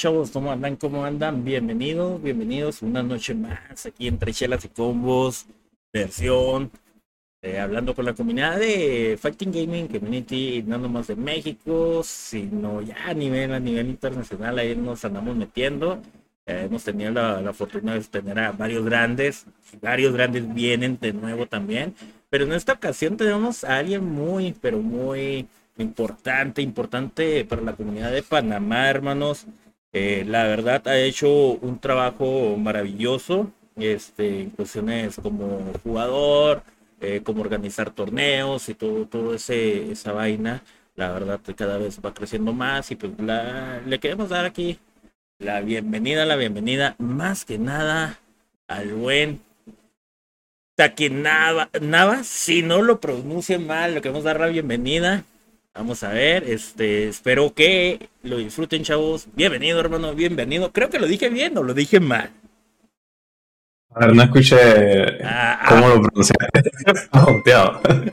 chavos, ¿cómo andan? ¿Cómo andan? Bienvenidos, bienvenidos una noche más aquí entre chelas y combos, versión, eh, hablando con la comunidad de Fighting Gaming Community, no nomás de México, sino ya a nivel, a nivel internacional, ahí nos andamos metiendo. Eh, hemos tenido la, la, fortuna de tener a varios grandes, varios grandes vienen de nuevo también, pero en esta ocasión tenemos a alguien muy, pero muy importante, importante para la comunidad de Panamá, hermanos. Eh, la verdad ha hecho un trabajo maravilloso, este, en cuestiones como jugador, eh, como organizar torneos y todo, todo ese, esa vaina. La verdad cada vez va creciendo más y pues la, le queremos dar aquí la bienvenida, la bienvenida más que nada al buen Taquinava, Nava, si no lo pronuncie mal, le queremos dar la bienvenida. Vamos a ver, este, espero que lo disfruten, chavos. Bienvenido, hermano, bienvenido. Creo que lo dije bien o lo dije mal. A ver, no escuché ah, cómo ah. lo pronunciaste.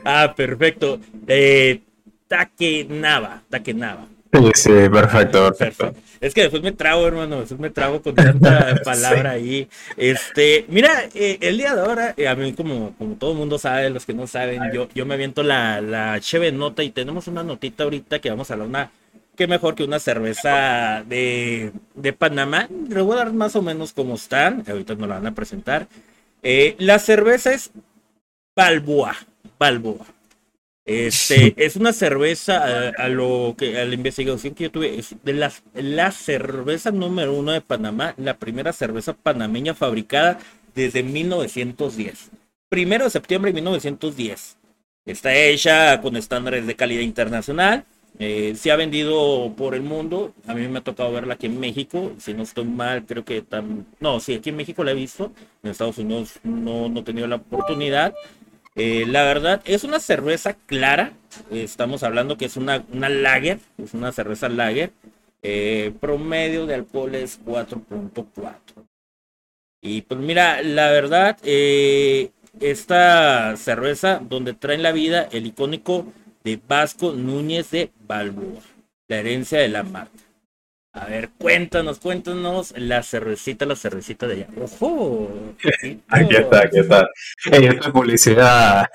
ah, perfecto. Eh, Takenava, Takenava. Sí, sí, perfecto, perfecto, Es que después me trago, hermano, después me trago con tanta palabra ahí. Este, mira, eh, el día de ahora, eh, a mí como, como todo el mundo sabe, los que no saben, yo, yo me aviento la, la cheve nota y tenemos una notita ahorita que vamos a hablar una, qué mejor que una cerveza de, de Panamá. Les voy a dar más o menos cómo están, ahorita nos la van a presentar. Eh, la cerveza es Balboa, Balboa. Este, es una cerveza, a, lo que, a la investigación que yo tuve, es de las, la cerveza número uno de Panamá, la primera cerveza panameña fabricada desde 1910. Primero de septiembre de 1910. Está hecha con estándares de calidad internacional. Eh, se ha vendido por el mundo. A mí me ha tocado verla aquí en México. Si no estoy mal, creo que tan... No, sí, aquí en México la he visto. En Estados Unidos no, no he tenido la oportunidad. Eh, la verdad, es una cerveza clara. estamos hablando que es una, una lager, es una cerveza lager. Eh, promedio de alcohol es 4.4. Y pues mira, la verdad, eh, esta cerveza donde traen la vida el icónico de Vasco Núñez de Balboa, la herencia de la marca. A ver, cuéntanos, cuéntanos la cervecita, la cervecita de allá. ¡Ojo! Aquí está, aquí está. esta publicidad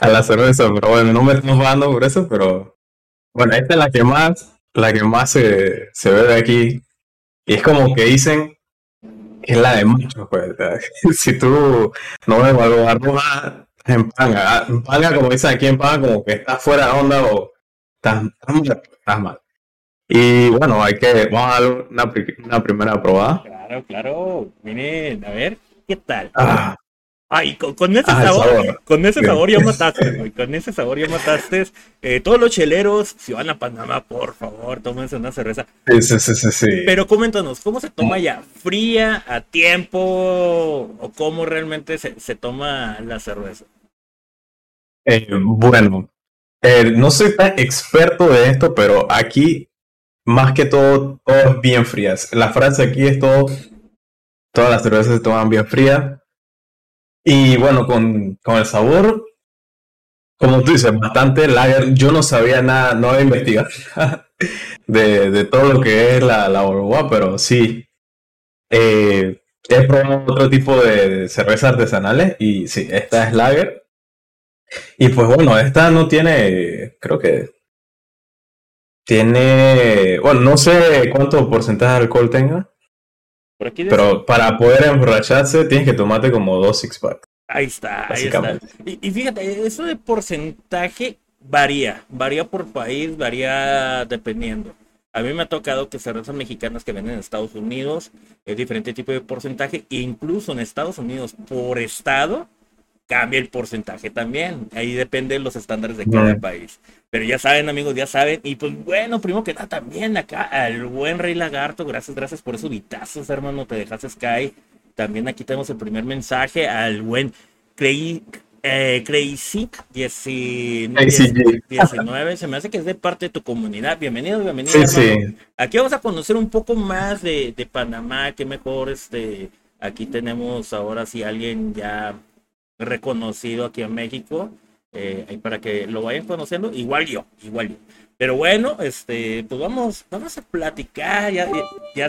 a la cerveza, pero bueno, no me estamos dando por eso, pero bueno, esta es la que más, la que más se, se ve de aquí. Y es como que dicen que es la de muchos, pues. si tú no ves algo panga, en panga, como dicen aquí en panga, como que estás fuera de onda o estás, estás mal. Y bueno, hay que, vamos a dar una, una primera probada. Claro, claro. Miren, a ver, ¿qué tal? Ah. Ay, con, ese ah, sabor, con ese sabor ya mataste, Con ese sabor ya mataste. Eh, todos los cheleros, si van a Panamá, por favor, tómense una cerveza. Sí, sí, sí, sí. Pero coméntanos, ¿cómo se toma ya? ¿Fría, a tiempo? ¿O cómo realmente se, se toma la cerveza? Eh, bueno, eh, no soy tan experto de esto, pero aquí más que todo, bien frías. La frase aquí es todo, todas las cervezas se toman bien frías. Y bueno, con, con el sabor, como tú dices, bastante lager. Yo no sabía nada, no había investigado de, de todo lo que es la, la pero sí. Eh, he probado otro tipo de cervezas artesanales y sí, esta es lager. Y pues bueno, esta no tiene, creo que tiene, bueno, no sé cuánto porcentaje de alcohol tenga. pero para poder emborracharse tienes que tomarte como dos six packs. Ahí está, ahí está. Y, fíjate, eso de porcentaje varía, varía por país, varía dependiendo. A mí me ha tocado que cervezas mexicanas que venden en Estados Unidos es diferente tipo de porcentaje, e incluso en Estados Unidos por estado cambia el porcentaje también. Ahí depende de los estándares de cada país. Pero ya saben, amigos, ya saben. Y pues bueno, primero que nada, también acá al buen Rey Lagarto. Gracias, gracias por esos vitazos, hermano. Te dejaste Sky. También aquí tenemos el primer mensaje al buen Crazy, eh, Crazy 19, Se me hace que es de parte de tu comunidad. Bienvenido, bienvenido. Aquí vamos a conocer un poco más de, de Panamá. Que mejor, este. Aquí tenemos ahora sí alguien ya reconocido aquí en México. Eh, para que lo vayan conociendo, igual yo, igual yo. Pero bueno, este, pues vamos, vamos a platicar, ya, ya,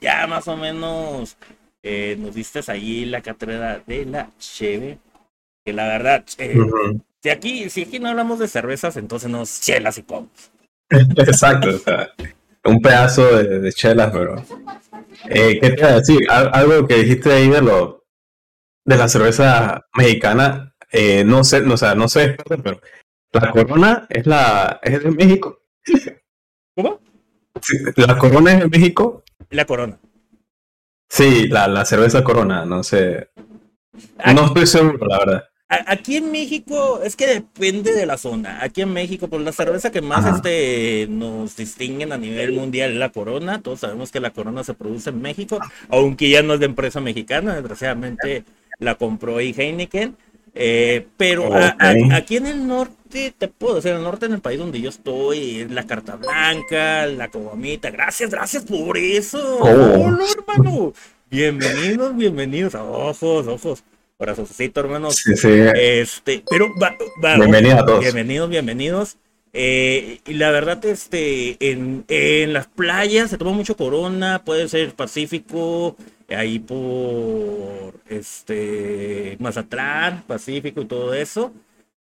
ya, más o menos eh, nos diste ahí la cátedra de la cheve, que la verdad, eh, si aquí, si aquí no hablamos de cervezas, entonces nos chelas y pomos. Exacto, o sea, un pedazo de, chelas, pero eh, ¿qué te iba a decir? Algo que dijiste ahí de lo de la cerveza mexicana, eh, no sé, no, o sea, no sé, pero la corona es la es de México. ¿Cómo? la corona es de México. La corona. Sí, la, la cerveza corona, no sé. no estoy seguro, la verdad. Aquí en México es que depende de la zona. Aquí en México, pues la cerveza que más este nos distinguen a nivel mundial es la Corona. Todos sabemos que la Corona se produce en México, aunque ya no es de empresa mexicana. Desgraciadamente la compró ahí Heineken. Eh, pero aquí en el norte, te puedo decir, en el norte, en el país donde yo estoy, la carta blanca, la cobamita. Gracias, gracias por eso. Oh. hermano. Bienvenidos, bienvenidos. Ojos, ojos. Corazoncito, hermanos. Sí, sí. Este, pero bienvenidos a todos. Bienvenidos, bienvenidos. Eh, y la verdad, este, en, en las playas se toma mucho corona, puede ser Pacífico, ahí por este Mazatlán, Pacífico y todo eso.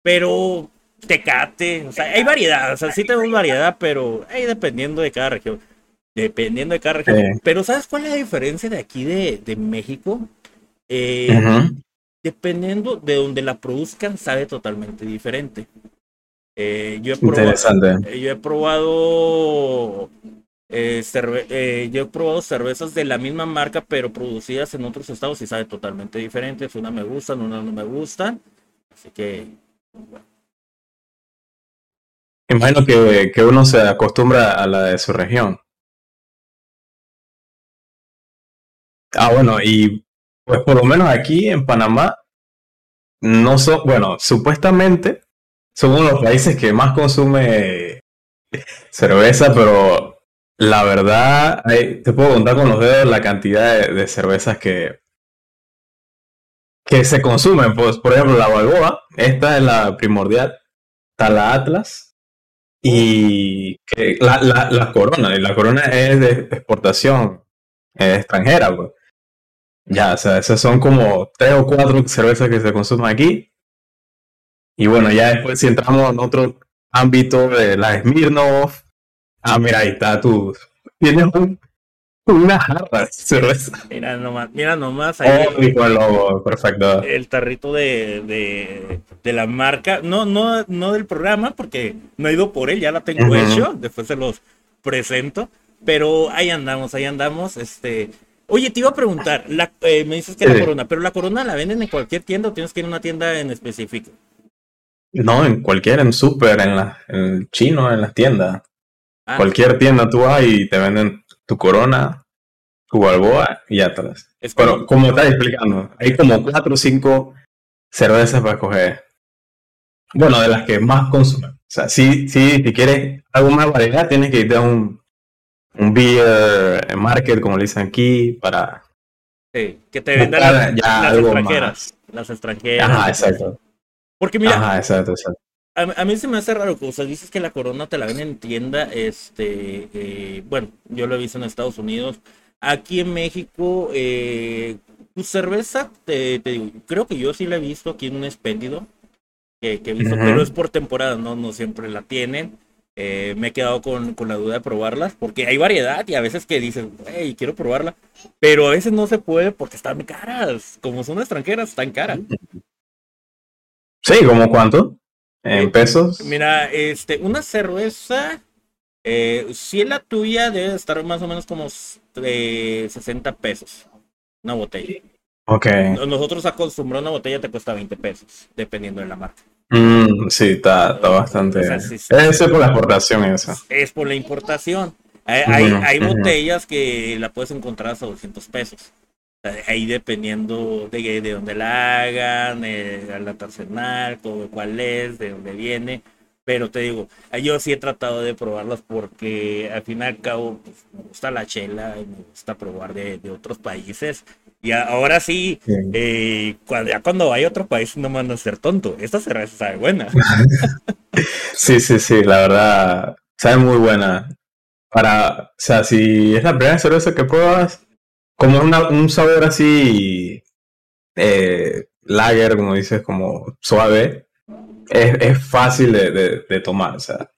Pero Tecate, o sea, hay variedad, o sea, sí tenemos variedad, pero ahí dependiendo de cada región. Dependiendo de cada región. Pero ¿sabes cuál es la diferencia de aquí de, de México? Eh, dependiendo de donde la produzcan, sabe totalmente diferente. Eh, yo, he probado, eh, yo he probado eh, eh, yo he probado cervezas de la misma marca, pero producidas en otros estados y sabe totalmente diferente. Una me gustan, una no me gustan. Así que. Imagino que, que uno se acostumbra a la de su región. Ah, bueno, y pues por lo menos aquí en Panamá, no son, bueno, supuestamente somos los países que más consume cerveza, pero la verdad, te puedo contar con los dedos la cantidad de, cervezas que, que se consumen. Pues, por ejemplo, la Balboa, esta es la primordial, está la Atlas y la, la, Corona, y la Corona es de exportación extranjera. Pues. Ya, o sea, esas son como tres o cuatro cervezas que se consumen aquí. Y bueno, ya después si entramos en otro ámbito de la Smirnoff, Ah, mira, ahí está tú. Tienes una jarra de cerveza. Mira nomás, mira nomás ahí. Oh, perfecto. El tarrito de, de, de, la marca, no, no, no del programa, porque no he ido por él, ya la tengo hecho, después se los presento. Pero ahí andamos, ahí andamos. Este, Oye, te iba a preguntar, la, eh, me dices que la corona, pero la corona la venden en cualquier tienda o tienes que ir a una tienda en específico? No, en cualquier, en súper, en, la, en el chino, en las tiendas. Ah. Cualquier tienda tú vas y te venden tu corona, tu balboa y atrás. Pero como estás explicando, hay como cuatro o cinco cervezas para escoger. Bueno, de las que más consumen. O sea, si, si, si quieres algo más variedad, tienes que irte a un, un beer market, como le dicen aquí, para... Sí, que te vendan las, extranjeras. Las extranjeras. Ajá, exacto. Porque mira, Ajá, exacto, exacto a, mí se me hace raro, o sea, dices que la corona te la ven en tienda, este, eh, bueno, yo lo he visto en Estados Unidos, aquí en México, eh, tu cerveza, te, digo, creo que yo sí la he visto aquí en un expéndido, que, he visto, pero es por temporada, no, no siempre la tienen. Eh, me he quedado con, con, la duda de probarlas, porque hay variedad y a veces que dices, hey, quiero probarla, pero a veces no se puede porque están caras, como son extranjeras, están caras. Sí, ¿como cuánto? ¿En pesos? Mira, este, una cerveza, eh, si es la tuya, debe estar más o menos como 60 pesos. Una botella. Ok. Nosotros acostumbramos una botella te cuesta 20 pesos, dependiendo de la marca. Mm, sí, está, está bastante. es por la exportación esa. Es por la importación. Hay, hay, botellas que la puedes encontrar hasta 200 pesos. Ahí dependiendo de, de dónde la hagan, eh, la artesanal, todo cuál es, de dónde viene. Pero te digo, yo sí he tratado de probarlas porque al fin y al cabo pues, me gusta la chela y me gusta probar de, de otros países. Y ahora sí, eh, cuando, ya cuando hay otro país no van a ser tonto. Esta cerveza sabe buena. sí, sí, sí, la verdad. sabe muy buena. Para, o sea, si es la primera cerveza que pruebas, como un sabor así, eh, lager, como dices, como suave, es, fácil de, tomar, o sea.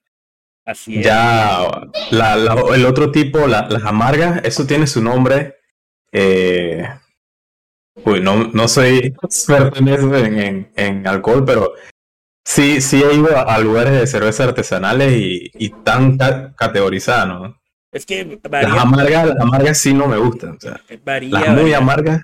Así es. Ya el otro tipo, las amargas, eso tiene su nombre. Eh, uy, no, no soy experto en eso, en, en, alcohol, pero sí, sí he ido a, lugares de cerveza artesanales y, y tan categorizadas, ¿no? Es que varía. Las amargas, las amargas sí no me gustan. O sea, las muy amargas,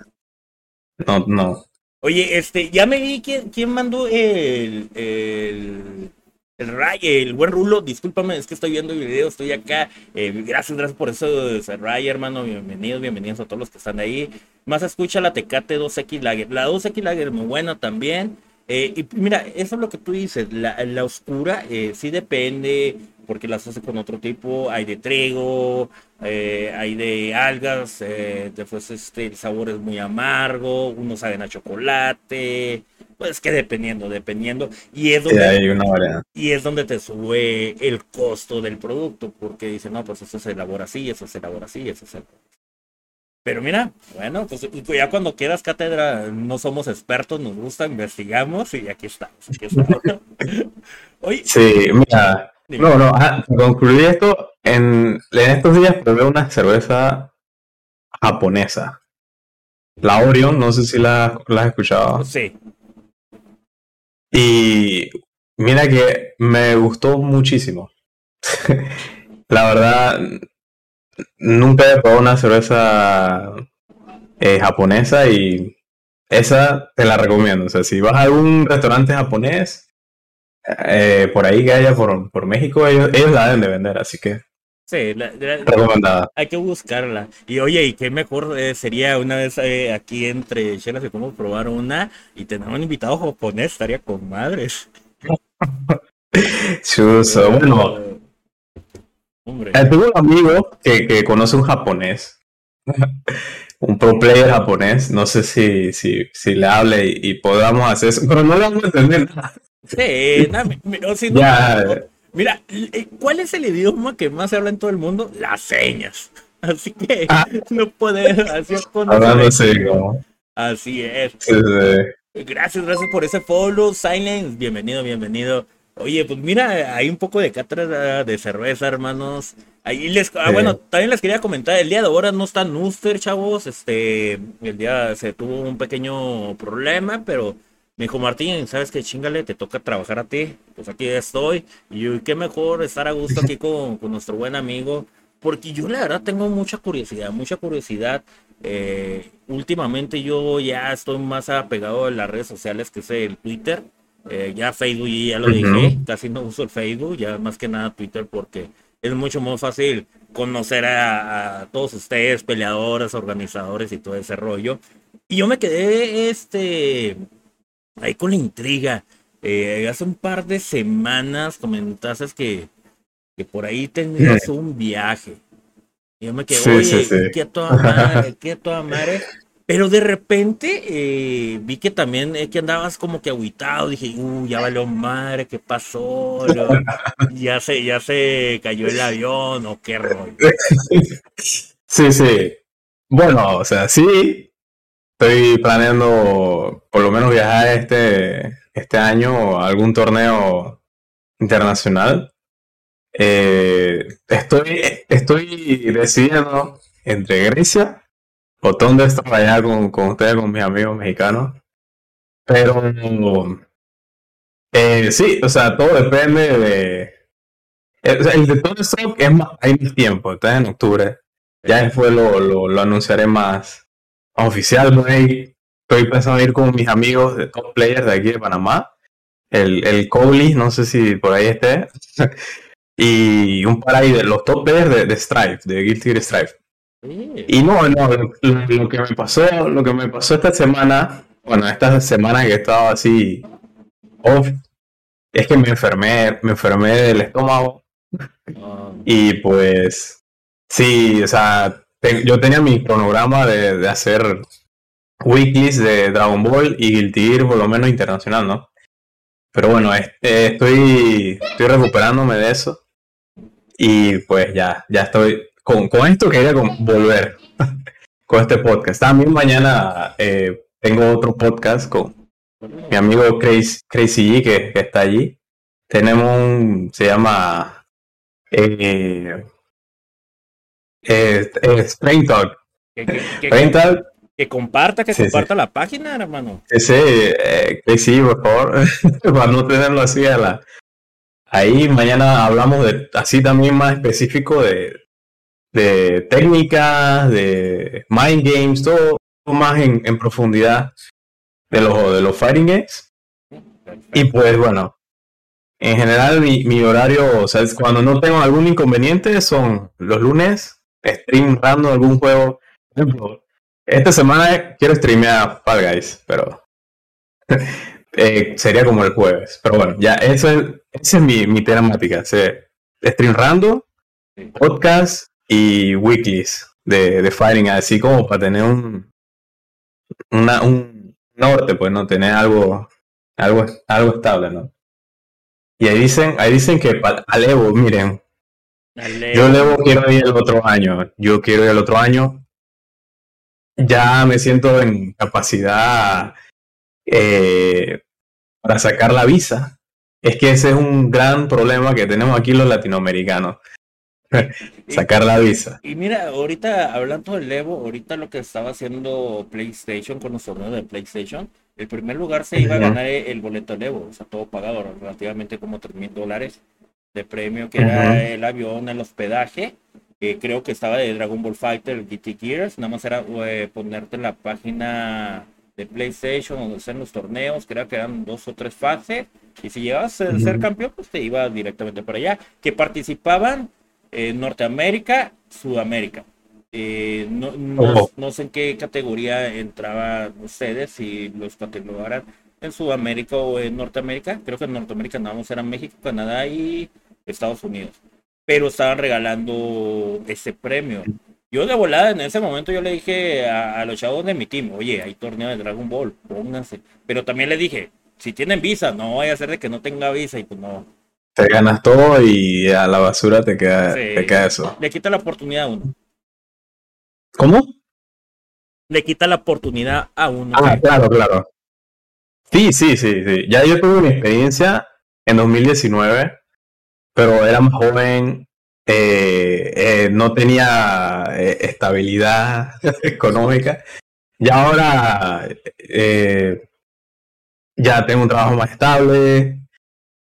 no, no. Oye, este, ya me vi quién, quién mandó el, el, el Ray, el buen Rulo. Discúlpame, es que estoy viendo el video, estoy acá. Eh, gracias, gracias por eso, Ray, hermano. Bienvenidos, bienvenidos a todos los que están ahí. Más escucha la Tecate 2X Lager. La 2X Lager muy buena también. Eh, y mira, eso es lo que tú dices. La, la oscura eh, sí depende porque las hace con otro tipo, hay de trigo, eh, hay de algas, eh, después este, el sabor es muy amargo, unos saben a chocolate, pues que dependiendo, dependiendo, y es donde, y es donde te sube el costo del producto, porque dicen, no, pues eso se elabora así, eso se elabora así, eso se pero mira, bueno, pues ya cuando quieras cátedra, no somos expertos, nos gusta, investigamos y aquí estamos. Aquí estamos. sí, mira, no, no, concluir esto, en, en estos días probé una cerveza japonesa. La Orion, no sé si la, la has escuchado. Sí. Y mira que me gustó muchísimo. la verdad, nunca he probado una cerveza eh, japonesa y esa te la recomiendo. O sea, si vas a algún restaurante japonés, eh, por ahí que haya por, por México, ellos, ellos, la deben de vender, así que. Sí, recomendada. Hay que buscarla. Y oye, y qué mejor eh, sería una vez eh, aquí entre chelas que podemos probar una y tener un invitado japonés, estaría con madres. Chuso, bueno. Hombre. tengo un amigo que, que conoce un japonés. un pro player japonés. No sé si, si, si le hable y, y podamos hacer eso, pero no le vamos a entender nada. Sí, mira, eh, ¿cuál es el idioma que más se habla en todo el mundo? Las señas. Así que ah. no puedes hacer con Así es. Gracias, gracias por ese follow, Silence. Bienvenido, bienvenido. Oye, pues mira, hay un poco de cátedra de cerveza, hermanos. Ahí les, ah, bueno, también les quería comentar, el día de ahora no está Nuster, chavos. Este, el día se tuvo un pequeño problema, pero me dijo, Martín, ¿sabes qué? Chingale, te toca trabajar a ti. Pues aquí estoy. Y qué mejor estar a gusto aquí con, nuestro buen amigo. Porque yo la verdad tengo mucha curiosidad, mucha curiosidad. Eh, últimamente yo ya estoy más apegado a las redes sociales que es el Twitter. Eh, ya Facebook ya lo dije, casi no uso el Facebook, ya más que nada Twitter porque es mucho más fácil conocer a, a todos ustedes, peleadores, organizadores y todo ese rollo. Y yo me quedé este ahí con la intriga. Eh, hace un par de semanas comentaste que, que por ahí tenías un viaje. Y yo me quedé, oye, qué a toda madre, qué a toda madre. Pero de repente eh, vi que también eh, que andabas como que aguitado. Dije, uh, ya valió madre, ¿qué pasó? ya se, ya se cayó el avión o qué rollo. Sí, sí. Bueno, o sea, sí, Estoy planeando por lo menos viajar este, este año a algún torneo internacional. Eh, estoy, estoy decidiendo entre Grecia o dónde estar allá con, con ustedes, con mis amigos mexicanos. Pero eh, sí, o sea, todo depende de. Eh, el de Stroke es más, hay más tiempo, está en octubre. Ya después lo, lo, lo anunciaré más, oficial. Estoy pensando ir con mis amigos de top players de aquí de Panamá. El, el Cowley, no sé si por ahí esté. y un par ahí de los top players de, de Strife, de Guilty Gear Strife. Y no, no, lo, que me pasó, lo que me pasó esta semana, bueno, esta semana que he estado así off, es que me enfermé, me enfermé del estómago. Ah. Y pues, sí, o sea, yo tenía mi cronograma de, hacer weeklies de Dragon Ball y Guilty por lo menos internacional, ¿no? Pero bueno, este, estoy, estoy recuperándome de eso. y pues ya, ya estoy, con, con esto quería volver con este podcast. También mañana eh, tengo otro podcast con mi amigo Crazy, Crazy G que, está allí. Tenemos un, se llama eh, eh, eh Talk. Que comparta, que comparta la página, hermano. Sí, eh, que sí, por favor, para no tenerlo así a la... Ahí mañana hablamos de así también más específico de, de técnicas, de mind games, todo más en, en profundidad de los, de los fighting games. Y pues bueno, en general mi, mi horario, o sea, cuando no tengo algún inconveniente son los lunes, stream random algún juego. Esta semana quiero streamear Fall Guys, pero eh, sería como el jueves. Pero bueno, ya eso es, esa es mi, mi temática. stream random, podcast y weeklies de, de fighting, así como para tener un, una, un norte, pues no tener algo, algo, algo estable, ¿no? Y ahí dicen, ahí dicen que al Evo, miren, yo Evo quiero ir el otro año, yo quiero ir el otro año, ya me siento en capacidad eh, para sacar la visa. Es que ese es un gran problema que tenemos aquí los latinoamericanos. sacar la visa. Y mira, ahorita hablando del Evo, ahorita lo que estaba haciendo PlayStation con los torneos de PlayStation, el primer lugar se iba a ganar el boleto de Evo, o sea, todo pagado, relativamente como 3 mil dólares de premio, que era el avión, el hospedaje creo que estaba de Dragon Ball Fighter, GT Gears, nada más era eh, ponerte en la página de PlayStation donde hacen los torneos, creo que eran dos o tres fases, y si llegabas a ser campeón, pues te ibas directamente para allá, que participaban en Norteamérica, Sudamérica. Eh, no, no, sé en qué categoría entraban ustedes, si los catalogaran en Sudamérica o en Norteamérica. Creo que en Norteamérica nada más eran México, Canadá y Estados Unidos pero estaban regalando ese premio. Yo de volada en ese momento yo le dije a, los chavos de mi team, oye, hay torneo de Dragon Ball, pónganse. Pero también le dije, si tienen visa, no vaya a ser de que no tenga visa y pues no. Te ganas todo y a la basura te queda, te queda eso. Le quita la oportunidad a uno. ¿Cómo? Le quita la oportunidad a uno. Ah, claro, claro. Sí, sí, sí, sí. Ya yo tuve una experiencia en 2019 pero era más joven, eh, eh, no tenía eh, estabilidad económica. Y ahora ya tengo un trabajo más estable,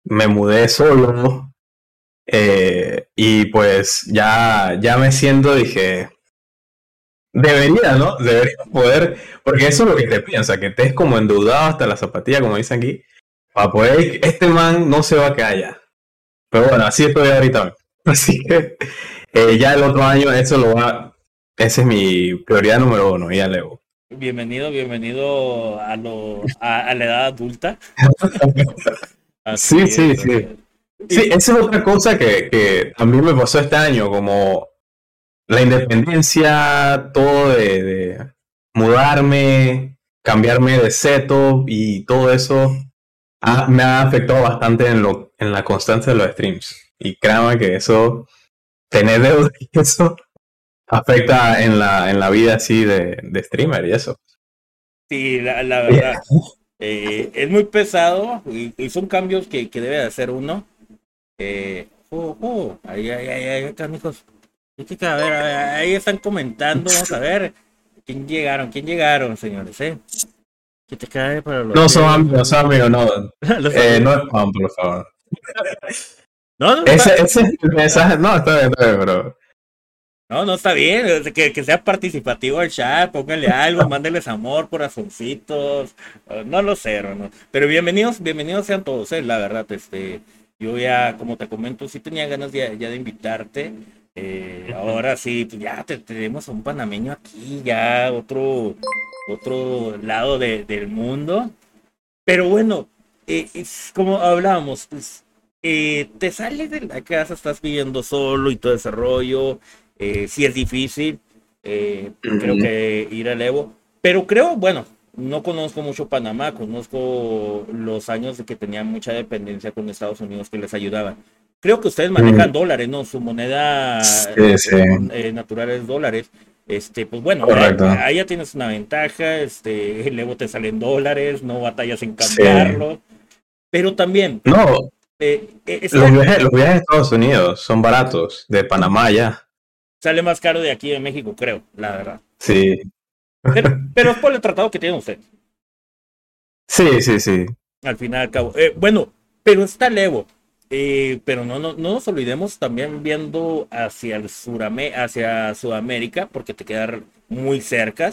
me mudé solo y pues ya, ya me siento, dije, debería, ¿no? Debería poder, porque eso es lo que te piensa, que estés como endeudado hasta la zapatilla, como dicen aquí, para poder, este man no se va a callar pero bueno, así estoy ahorita. Así que eh, ya el otro año eso lo va, esa es mi prioridad número uno, ya leo. Bienvenido, bienvenido a, lo, a, la edad adulta. sí, sí, sí. Sí, esa es otra cosa que, que, también me pasó este año, como la independencia, todo de, de mudarme, cambiarme de seto y todo eso me ha afectado bastante en, lo, en la constancia de los streams. Y créanme que eso, tener deuda y eso, afecta en la, en la vida así de, de streamer y eso. Sí, la, la verdad. Eh, es muy pesado y, son cambios que, que, debe hacer uno. Eh, oh, oh, ahí, ahí, ahí, ahí, amigos. A ver, a ver, ahí están comentando. Vamos a ver. ¿Quién llegaron? ¿Quién llegaron, señores? Eh? te cae para los. No son amigos, son amigos, no. eh, no es Juan, por favor. No, no, ese, ese es el mensaje. No, está bien, está bien, pero. No, no está bien, que, que sea participativo el chat, pónganle algo, mándenles amor, corazoncitos, no lo sé, no. Pero bienvenidos, bienvenidos sean todos, eh, la verdad, este, yo ya, como te comento, sí tenía ganas ya, ya de invitarte, eh, ahora sí, pues ya tenemos a un panameño aquí, ya otro, otro lado del mundo. Pero bueno, eh, es como hablábamos, pues, eh, te sales de la casa, estás viviendo solo y todo ese rollo. Eh, sí es difícil, creo que ir al Evo. Pero creo, bueno, no conozco mucho Panamá, conozco los años de que tenía mucha dependencia con Estados Unidos que les ayudaban. creo que ustedes manejan mm. dólares, ¿no? Su moneda eh, natural es dólares. Este, pues bueno, ahí, ya tienes una ventaja, este, luego te salen dólares, no batallas en cambiarlo. Pero también. No. Eh, eh, los, viajes, los viajes a Estados Unidos son baratos, de Panamá ya. Sale más caro de aquí de México, creo, la verdad. Sí. Pero, es por el tratado que tiene usted. Sí, sí, sí. Al final al cabo. Eh, bueno, pero está Levo. Eh, pero no, no, no nos olvidemos también viendo hacia el surame, hacia Sudamérica, porque te queda muy cerca.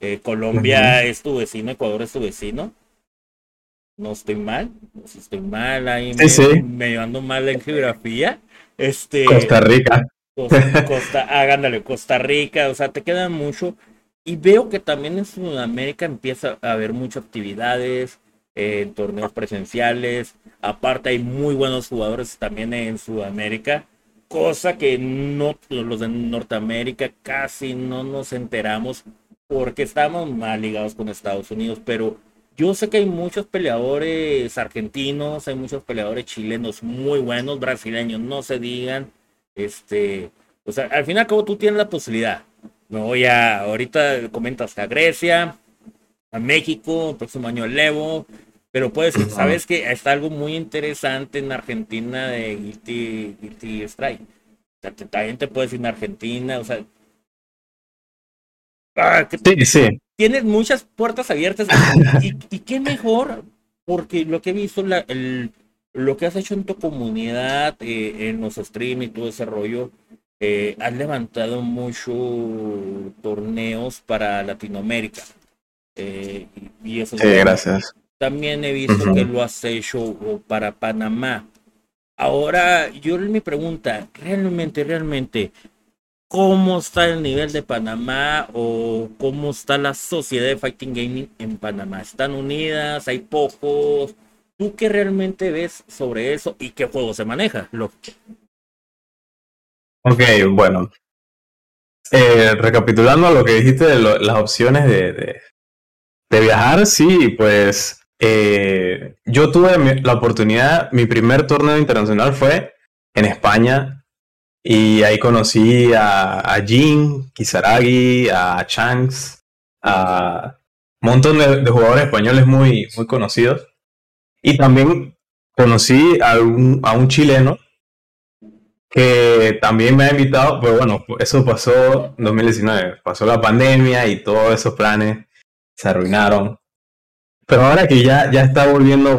Eh, Colombia es tu vecino, Ecuador es tu vecino. No estoy mal, no estoy mal ahí me, llevando mal en geografía. Este, Costa Rica. Costa, Costa, ah, Costa Rica, o sea, te queda mucho. Y veo que también en Sudamérica empieza a haber muchas actividades, en torneos presenciales. Aparte hay muy buenos jugadores también en Sudamérica, cosa que no los de Norteamérica casi no nos enteramos porque estamos mal ligados con Estados Unidos, pero yo sé que hay muchos peleadores argentinos, hay muchos peleadores chilenos muy buenos, brasileños, no se digan. Este, o sea, al final como tú tienes la posibilidad. Me voy a, ahorita comentas a Grecia, a México, el próximo año el Levo, pero puedes, sabes que está algo muy interesante en Argentina de Guilty, Guilty Strike. O sea, también te puedes ir a Argentina, o sea. Ah, sí, sí. Tienes muchas puertas abiertas. y, qué mejor, porque lo que he visto, la, el, lo que has hecho en tu comunidad, eh, en los streams y todo ese rollo, eh, has levantado muchos torneos para Latinoamérica. Eh, y eso sí, gracias. También he visto que lo has hecho para Panamá. Ahora, yo mi pregunta, realmente, realmente, ¿cómo está el nivel de Panamá o cómo está la sociedad de Fighting Gaming en Panamá? ¿Están unidas? ¿Hay pocos? ¿Tú qué realmente ves sobre eso y qué juego se maneja? Ok, bueno. Eh, recapitulando lo que dijiste de las opciones de, de, viajar, sí, pues eh, yo tuve la oportunidad, mi primer torneo internacional fue en España y ahí conocí a, a Jin, Kisaragi, a Chanks, a un montón de, jugadores españoles muy, muy conocidos. Y también conocí a un, a un chileno que también me ha invitado, pues bueno, eso pasó en 2019, pasó la pandemia y todos esos planes se arruinaron. Pero ahora que ya, ya está volviendo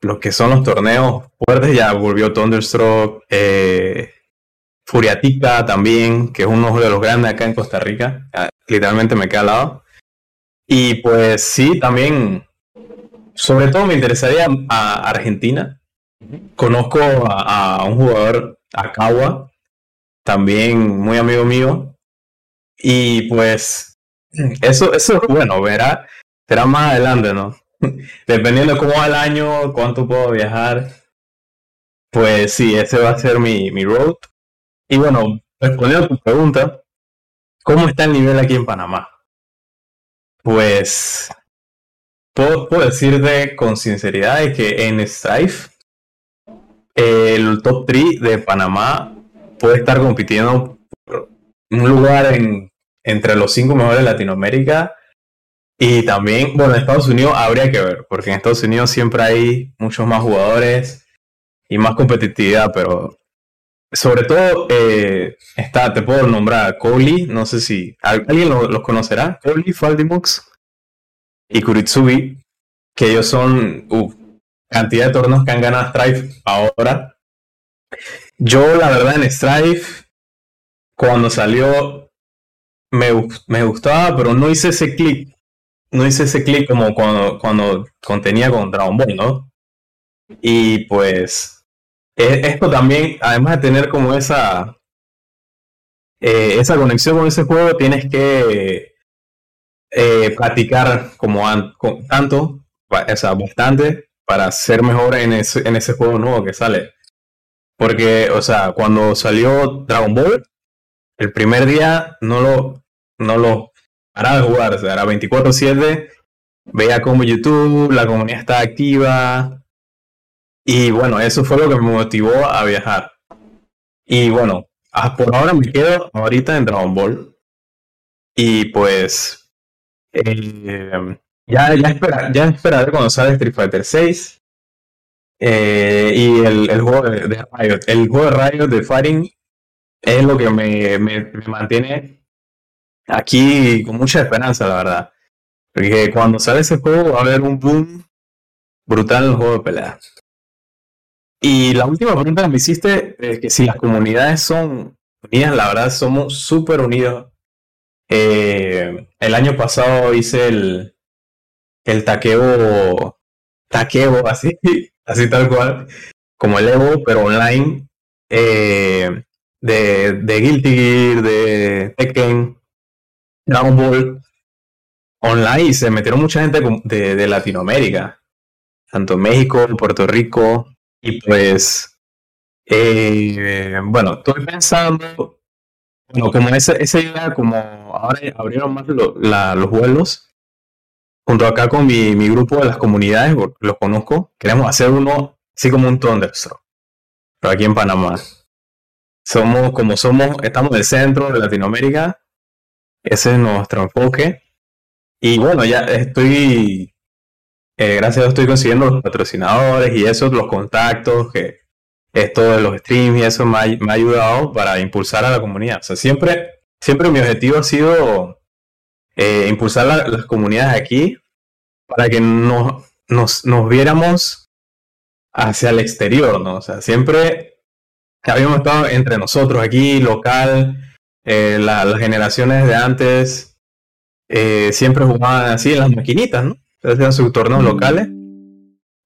lo, que son los torneos fuertes, ya volvió Thunderstroke, eh, Furiatica también, que es uno de los grandes acá en Costa Rica, ah, literalmente me queda al lado. Y pues sí, también, sobre todo me interesaría a Argentina. Conozco a un jugador Akawa, también muy amigo mío. Y pues eso, eso es bueno, verá, será más adelante, ¿no? Dependiendo de cómo va el año, cuánto puedo viajar. Pues sí, ese va a ser mi, mi road. Y bueno, respondiendo a tu pregunta, ¿cómo está el nivel aquí en Panamá? Pues puedo, puedo decirte con sinceridad que en Strife el top 3 de Panamá puede estar compitiendo por un lugar en, entre los cinco mejores de Latinoamérica. Y también, bueno, en Estados Unidos habría que ver, porque en Estados Unidos siempre hay muchos más jugadores y más competitividad, pero sobre todo eh, está, te puedo nombrar a Cowley, no sé si alguien los conocerá, Cowley, Faldimux y Kuritsubi, que ellos son, cantidad de torneos que han ganado Strife ahora. Yo, la verdad, en Strife, cuando salió, me, me gustaba, pero no hice ese clic. No hice ese clic como cuando, cuando contenía con Dragon Ball, ¿no? Y pues, esto también, además de tener como esa, eh, esa conexión con ese juego, tienes que eh, practicar como tanto, o sea, bastante, para ser mejor en ese, en ese juego nuevo que sale. Porque, o sea, cuando salió Dragon Ball, el primer día no lo, no lo hará de jugar, o sea, era 24-7, veía como YouTube, la comunidad está activa. Y bueno, eso fue lo que me motivó a viajar. Y bueno, ah, por ahora me quedo ahorita en Dragon Ball. Y pues eh, ya, ya, espera, ya esperaré cuando sale Street Fighter 6. Eh, y el, el, juego de, de, Riot. El juego de Riot de Fighting es lo que me, me, me mantiene aquí con mucha esperanza, la verdad. Porque cuando sale ese juego va a haber un boom brutal en el juego de pelea. Y la última pregunta que me hiciste es que si las comunidades son unidas, la verdad somos súper unidos. Eh, el año pasado hice el, el taqueo, taqueo así, así tal cual, como el Evo, pero online, eh, de, de Guilty Gear, de Tekken, Dragon Ball, online y se metieron mucha gente de, de Latinoamérica, tanto México, Puerto Rico, y pues, eh, bueno, estoy pensando, como esa, esa idea, como ahora abrieron más la, los vuelos, junto acá con mi, mi grupo de las comunidades, los conozco, queremos hacer uno así como un Thunderstroke, pero aquí en Panamá. Somos, como somos, estamos en el centro de Latinoamérica, ese es nuestro enfoque. Y bueno, ya estoy, eh, gracias a Dios estoy consiguiendo los patrocinadores y esos, los contactos, que esto de los streams y eso me ha, ayudado para impulsar a la comunidad. O sea, siempre, siempre mi objetivo ha sido eh, impulsar las comunidades aquí para que nos, nos, nos viéramos hacia el exterior, ¿no? O sea, siempre habíamos estado entre nosotros aquí, local, eh, la, las generaciones de antes siempre jugaban así en las maquinitas, ¿no? Hacían sus torneos locales,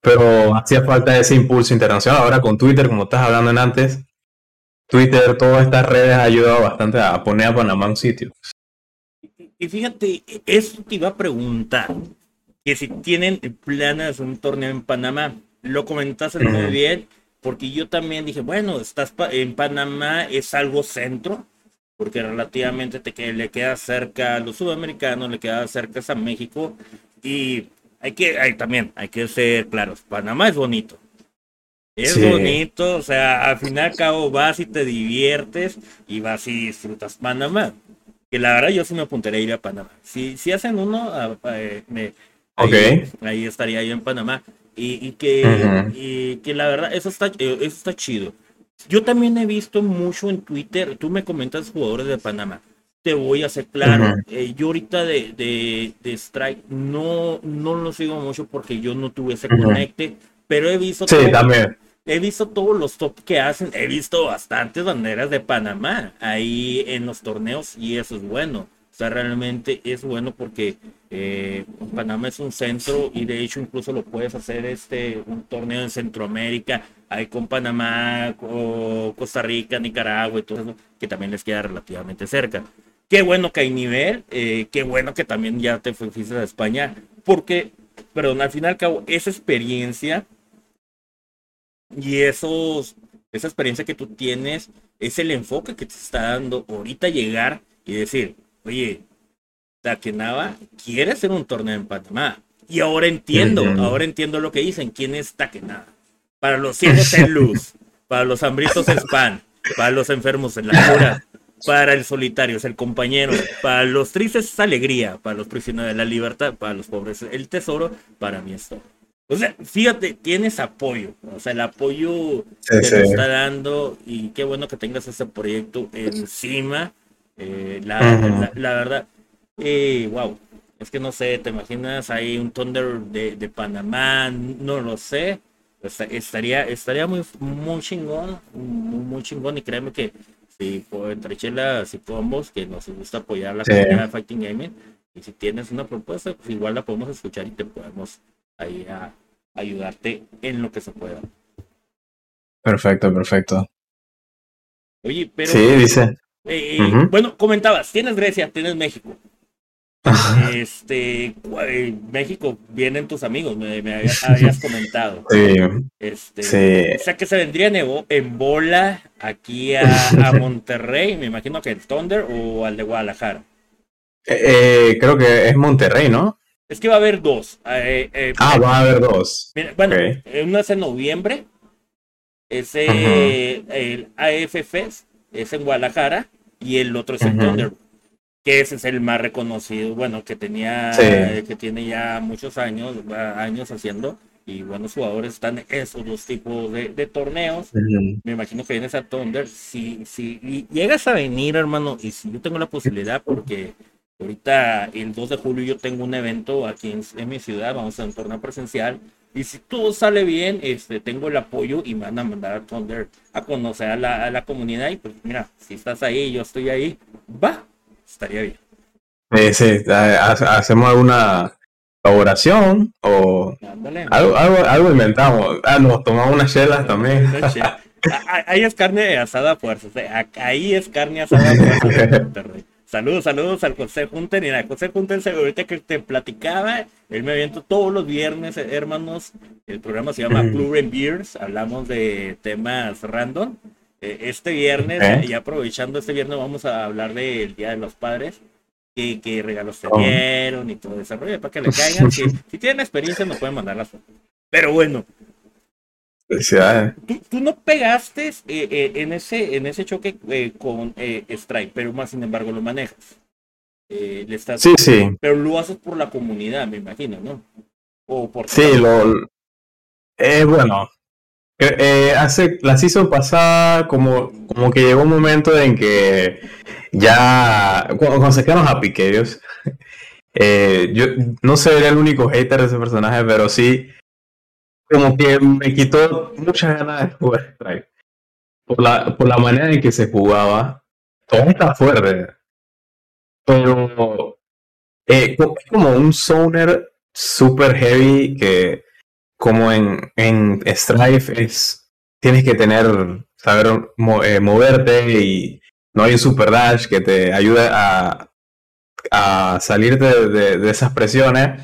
pero hacía falta ese impulso internacional. Ahora con Twitter, como estás hablando en antes, Twitter, todas estas redes ha ayudado bastante a poner a Panamá un sitio. Y fíjate, eso te iba a preguntar, que si tienen planes un torneo en Panamá, lo comentaste muy bien, porque yo también dije, bueno, estás en Panamá, es algo centro, porque relativamente te le queda cerca a los sudamericanos, le queda cerca a México y hay que, hay, también hay que ser claros, Panamá es bonito. Es bonito, o sea, al final y cabo vas y te diviertes y vas y disfrutas Panamá. Que la verdad yo sí me apuntaría a ir a Panamá. Si, si hacen uno, eh, me, ahí, estaría yo en Panamá. Y, y que, y que la verdad, eso está, eh, eso está chido. Yo también he visto mucho en Twitter, tú me comentas jugadores de Panamá. Te voy a hacer claro, eh, yo ahorita de, de, de, Strike no, no lo sigo mucho porque yo no tuve ese conecte, pero he visto... Sí, también. He visto todos los top que hacen, he visto bastantes banderas de Panamá ahí en los torneos y eso es bueno. O sea, realmente es bueno porque eh, Panamá es un centro y de hecho incluso lo puedes hacer este un torneo en Centroamérica, ahí con Panamá, o Costa Rica, Nicaragua y todo eso, que también les queda relativamente cerca. Qué bueno que hay nivel, eh, qué bueno que también ya te fuiste a España, porque, perdón, al final cabo, esa experiencia y esos, esa experiencia que tú tienes es el enfoque que te está dando ahorita llegar y decir, oye, Takenava quiere hacer un torneo en Panamá. Y ahora entiendo, ahora entiendo lo que dicen. ¿Quién es Takenava? Para los ciegos en luz, para los hambrientos es pan, para los enfermos en la cura, para el solitario es el compañero, para los tristes es alegría, para los prisioneros de la libertad, para los pobres el tesoro, para mí es todo. O sea, fíjate, tienes apoyo, o sea, el apoyo que te está dando y qué bueno que tengas ese proyecto encima eh, la, la, verdad, eh, wow, es que no sé, ¿te imaginas ahí un Thunder de, de Panamá? No lo sé. Estaría, estaría muy, muy chingón, muy, chingón y créeme que si entre chelas y combos que nos gusta apoyar la comunidad de Fighting Gaming y si tienes una propuesta, pues igual la podemos escuchar y te podemos ahí a ayudarte en lo que se pueda. Perfecto, perfecto. Oye, pero. Sí, dice. Eh, bueno, comentabas, tienes Grecia, tienes México. Este, eh, México, vienen tus amigos, me, habías, comentado. Sí, este, O sea que se vendría en, bola aquí a, Monterrey, me imagino que el Thunder o al de Guadalajara. Eh, creo que es Monterrey, ¿no? Es que va a haber dos. ah, va a haber dos. bueno, uno es en noviembre Ese, el AF es en Guadalajara y el otro es en Thunder, que ese es el más reconocido, bueno, que tenía, que tiene ya muchos años, años haciendo y buenos jugadores están en esos dos tipos de, torneos. Me imagino que vienes a Thunder. Si, si llegas a venir, hermano, y si yo tengo la posibilidad, porque ahorita el 2 de julio yo tengo un evento aquí en, mi ciudad, vamos a un torneo presencial. Y si todo sale bien, este, tengo el apoyo y me van a mandar a Thunder a conocer a la, a la comunidad. Y pues mira, si estás ahí, yo estoy ahí, va, estaría bien. Sí, sí, hacemos alguna colaboración o algo, algo, algo, inventamos. Ah, nos tomamos unas chelas también. Ahí es carne asada a fuerzas. Ahí es carne asada a fuerzas. Saludos, saludos al José Junter. Y José Junter, ahorita que te platicaba, él me aviento todos los viernes, hermanos. El programa se llama Blue and Beers. Hablamos de temas random. Eh, este viernes, y aprovechando este viernes, vamos a hablar del Día de los Padres qué, regalos te oh. dieron y todo ese rollo, para que le caigan. si, tienen experiencia, nos pueden mandar las fotos. Pero bueno. Tú, tú, no pegaste eh, eh, en, ese, en ese choque eh, con Strike, pero más sin embargo lo manejas. le estás, sí, sí. Pero lo haces por la comunidad, me imagino, ¿no? O por sí, lo. Eh, bueno, hace la season pasada, como, como que llegó un momento en que ya cuando, se quedaron a Piqueros, eh, yo no sé, el único hater de ese personaje, pero sí, como que me quitó muchas ganas de jugar Strike. Por la, por la manera en que se jugaba, todo está fuerte. Pero eh, es como un zoner super heavy que, como en, en Strife, es, tienes que tener, saber eh, moverte y no hay un super dash que te ayude a, a salir de, esas presiones,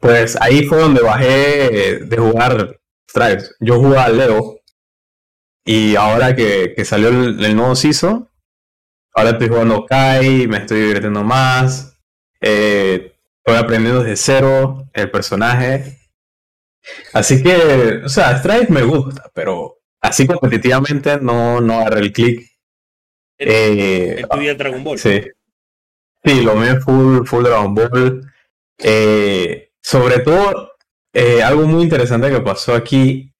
pues ahí fue donde bajé de jugar Stripes. Yo jugaba Leo y ahora que, salió el, nuevo CISO, ahora estoy jugando Kai, me estoy divirtiendo más, eh, estoy aprendiendo desde cero el personaje. Así que, o sea, Stripes me gusta, pero así competitivamente no, no agarré el click el, eh, tuyo Dragon Ball. Sí. Sí, lo mío es full, full Dragon Ball. Eh, sobre todo, eh, algo muy interesante que pasó aquí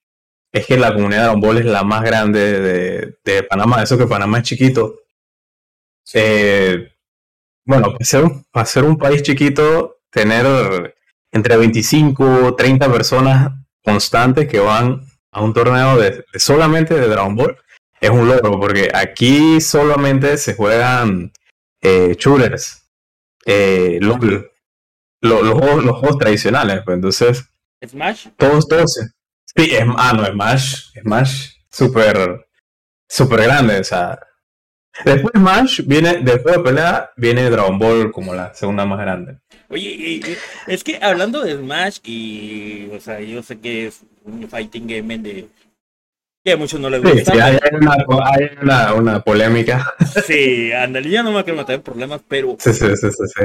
es que la comunidad de Dragon Ball es la más grande de, de Panamá. Eso que Panamá es chiquito. Eh, bueno, para ser, un, para ser un país chiquito, tener entre 25 30 personas constantes que van a un torneo de solamente de Dragon Ball es un logro, porque aquí solamente se juegan eh, shooters, eh, los, juegos, tradicionales, pues entonces... ¿Smash? Todos, todos. Sí, es, ah, no, Smash, Smash, súper, súper grande, o sea... Después Smash viene, después de pelea, viene Dragon Ball como la segunda más grande. Oye, es que hablando de Smash y, o sea, yo sé que es un fighting game de que a muchos no les gusta. Sí, hay, una, polémica. Sí, ándale, ya no me quiero meter en problemas, pero sí, sí,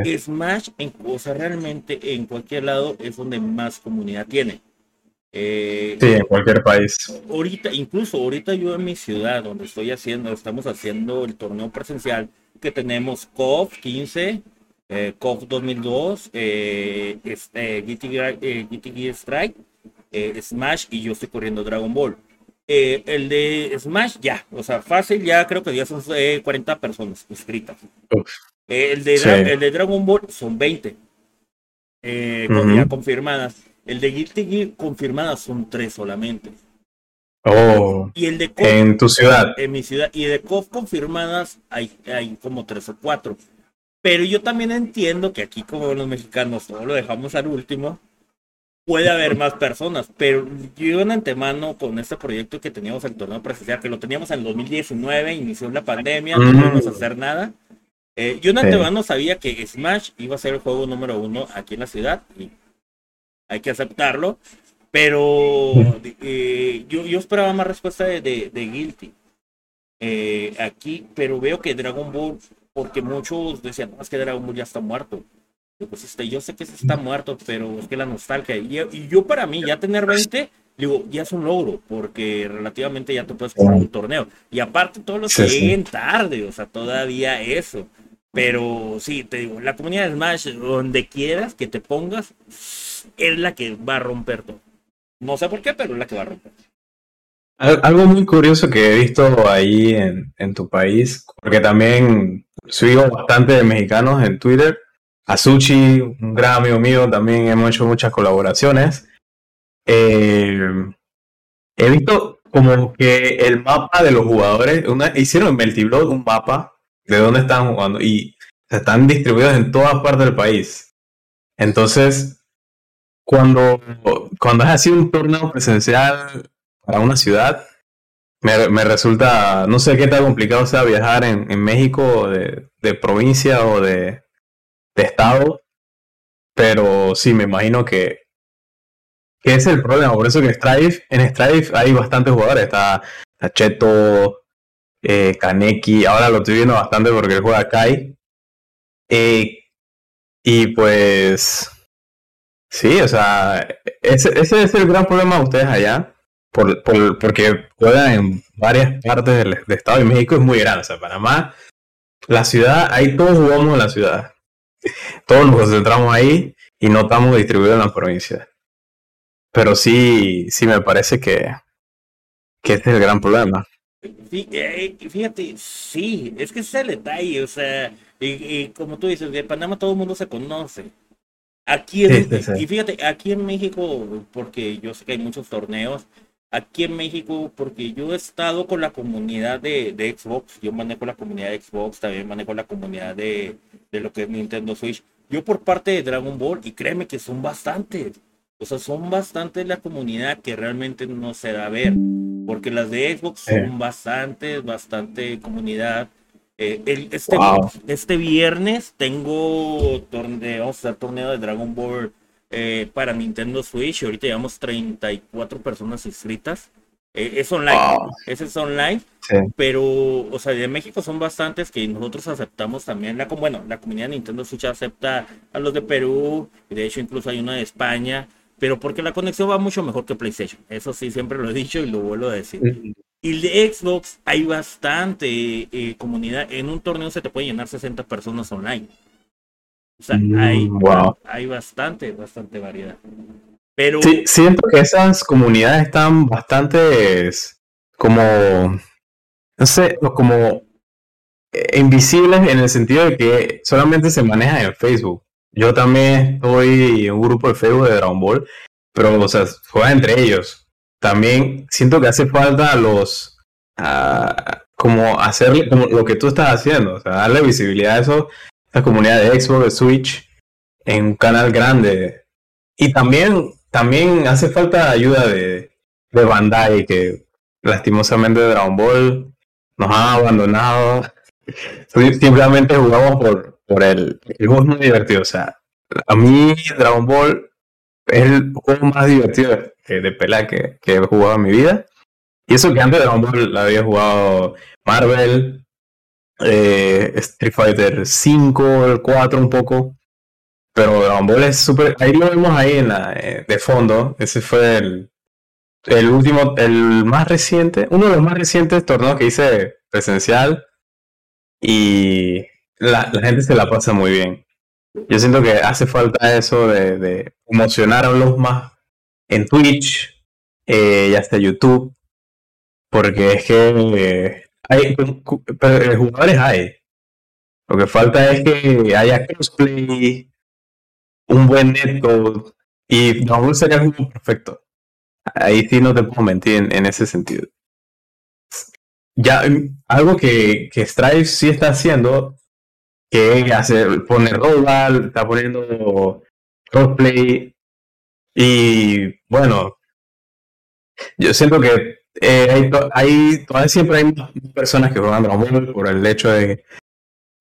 sí, Smash, en, o sea, realmente en cualquier lado es donde más comunidad tiene. Eh, sí, en cualquier país. Ahorita, incluso ahorita yo en mi ciudad, donde estoy haciendo, estamos haciendo el torneo presencial, que tenemos COF 15, eh, COF 2002, eh, este, GT, Strike, eh, Smash y yo estoy corriendo Dragon Ball. Eh, el de Smash ya, o sea, fácil, ya creo que ya son 40 eh, personas inscritas. Eh, el, de el de Dragon Ball son 20 ya confirmadas. El de Guilty Gear confirmadas son 3 solamente. Oh, y el de en tu ciudad. En mi ciudad. Y de KOF confirmadas hay, hay como 3 o 4. Pero yo también entiendo que aquí, como los mexicanos, todo lo dejamos al último puede haber más personas, pero yo en antemano con este proyecto que teníamos el torneo presencial, que lo teníamos en 2019, inició la pandemia, no pudimos hacer nada. Eh, yo en antemano sabía que Smash iba a ser el juego número uno aquí en la ciudad y hay que aceptarlo, pero eh, yo, yo esperaba más respuesta de, de, Guilty eh, aquí, pero veo que Dragon Ball, porque muchos decían, más que Dragon Ball ya está muerto pues este, yo sé que se está muerto, pero es que la nostalgia. Y, yo para mí, ya tener 20 digo, ya es un logro, porque relativamente ya te puedes jugar un torneo. Y aparte, todos los que lleguen tarde, o sea, todavía eso. Pero sí, te digo, la comunidad de Smash, donde quieras que te pongas, es la que va a romper todo. No sé por qué, pero es la que va a romper. Algo muy curioso que he visto ahí en, en tu país, porque también sigo bastante de mexicanos en Twitter. Azuchi, un gran amigo mío, también hemos hecho muchas colaboraciones. Eh, he visto como que el mapa de los jugadores, una, hicieron en Meltiblog un mapa de dónde están jugando y están distribuidos en todas partes del país. Entonces, cuando, cuando es así un torneo presencial para una ciudad, me, me, resulta, no sé qué tan complicado sea viajar en, en México de, de, provincia o de, de, estado, pero sí, me imagino que, que es el problema. Por eso que en Strife hay bastantes jugadores, está, está Cheto, eh, Kaneki, ahora lo estoy viendo bastante porque él juega Kai. Eh, y pues, sí, o sea, ese, ese es el gran problema de ustedes allá por, por, porque juegan en varias partes del, Estado de México, es muy grande. O sea, Panamá, la ciudad, ahí todos jugamos en la ciudad. Todos nos concentramos ahí y no estamos distribuidos en la provincia. Pero sí, sí me parece que, que este es el gran problema. Eh, fíjate, sí, es que ese es el detalle, o sea, y, como tú dices, de Panamá todo el mundo se conoce. Aquí en, y fíjate, aquí en México, porque yo sé que hay muchos torneos, aquí en México, porque yo he estado con la comunidad de, Xbox, yo manejo la comunidad de Xbox, también manejo la comunidad de, lo que es Nintendo Switch, yo por parte de Dragon Ball, y créeme que son bastantes, o sea, son bastantes la comunidad que realmente no se da a ver, porque las de Xbox son bastantes, bastante comunidad. Eh, este, este viernes tengo torneo, o sea, torneo de Dragon Ball eh, para Nintendo Switch. Ahorita llevamos 34 personas inscritas. Eh, es online, ese es online, pero, o sea, de México son bastantes que nosotros aceptamos también. La, bueno, la comunidad de Nintendo Switch acepta a los de Perú, de hecho incluso hay una de España, pero porque la conexión va mucho mejor que PlayStation. Eso sí, siempre lo he dicho y lo vuelvo a decir. Y de Xbox hay bastante eh, comunidad. En un torneo se te puede llenar 60 personas online. O sea, mm, hay, hay bastante, bastante variedad. Pero... Sí, siento que esas comunidades están bastante como, no sé, como eh, invisibles en el sentido de que solamente se manejan en Facebook. Yo también estoy en un grupo de Facebook de Dragon Ball, pero, o sea, juegan entre ellos. También siento que hace falta a los, como hacer como lo que tú estás haciendo, o sea, darle visibilidad a eso la comunidad de Xbox, de Switch, en un canal grande. Y también, también hace falta ayuda de, de Bandai, que lastimosamente Dragon Ball nos ha abandonado. Simplemente jugamos por, por el, el juego muy divertido. O sea, a mí Dragon Ball es el juego más divertido de, de que, que he jugado en mi vida. Y eso que antes Dragon Ball la había jugado Marvel, eh, Street Fighter 5, el 4 un poco. Pero Dragon Ball es súper... Ahí lo vemos ahí en la, eh, de fondo. Ese fue el, el último, el más reciente, uno de los más recientes torneos que hice presencial. Y la, la gente se la pasa muy bien. Yo siento que hace falta eso de, de emocionar a los más en Twitch eh, y hasta YouTube. Porque es que hay, pero jugadores hay. Lo que falta es que haya crossplay, un buen netcode y no sería el perfecto. Ahí sí no te puedo mentir en, ese sentido. Ya, mm, algo que, que Stripe sí está haciendo, que hace, poner rollback, está poniendo crossplay y bueno, yo siento que eh, hay, hay, todavía siempre hay personas que juegan Dragon Ball por el hecho de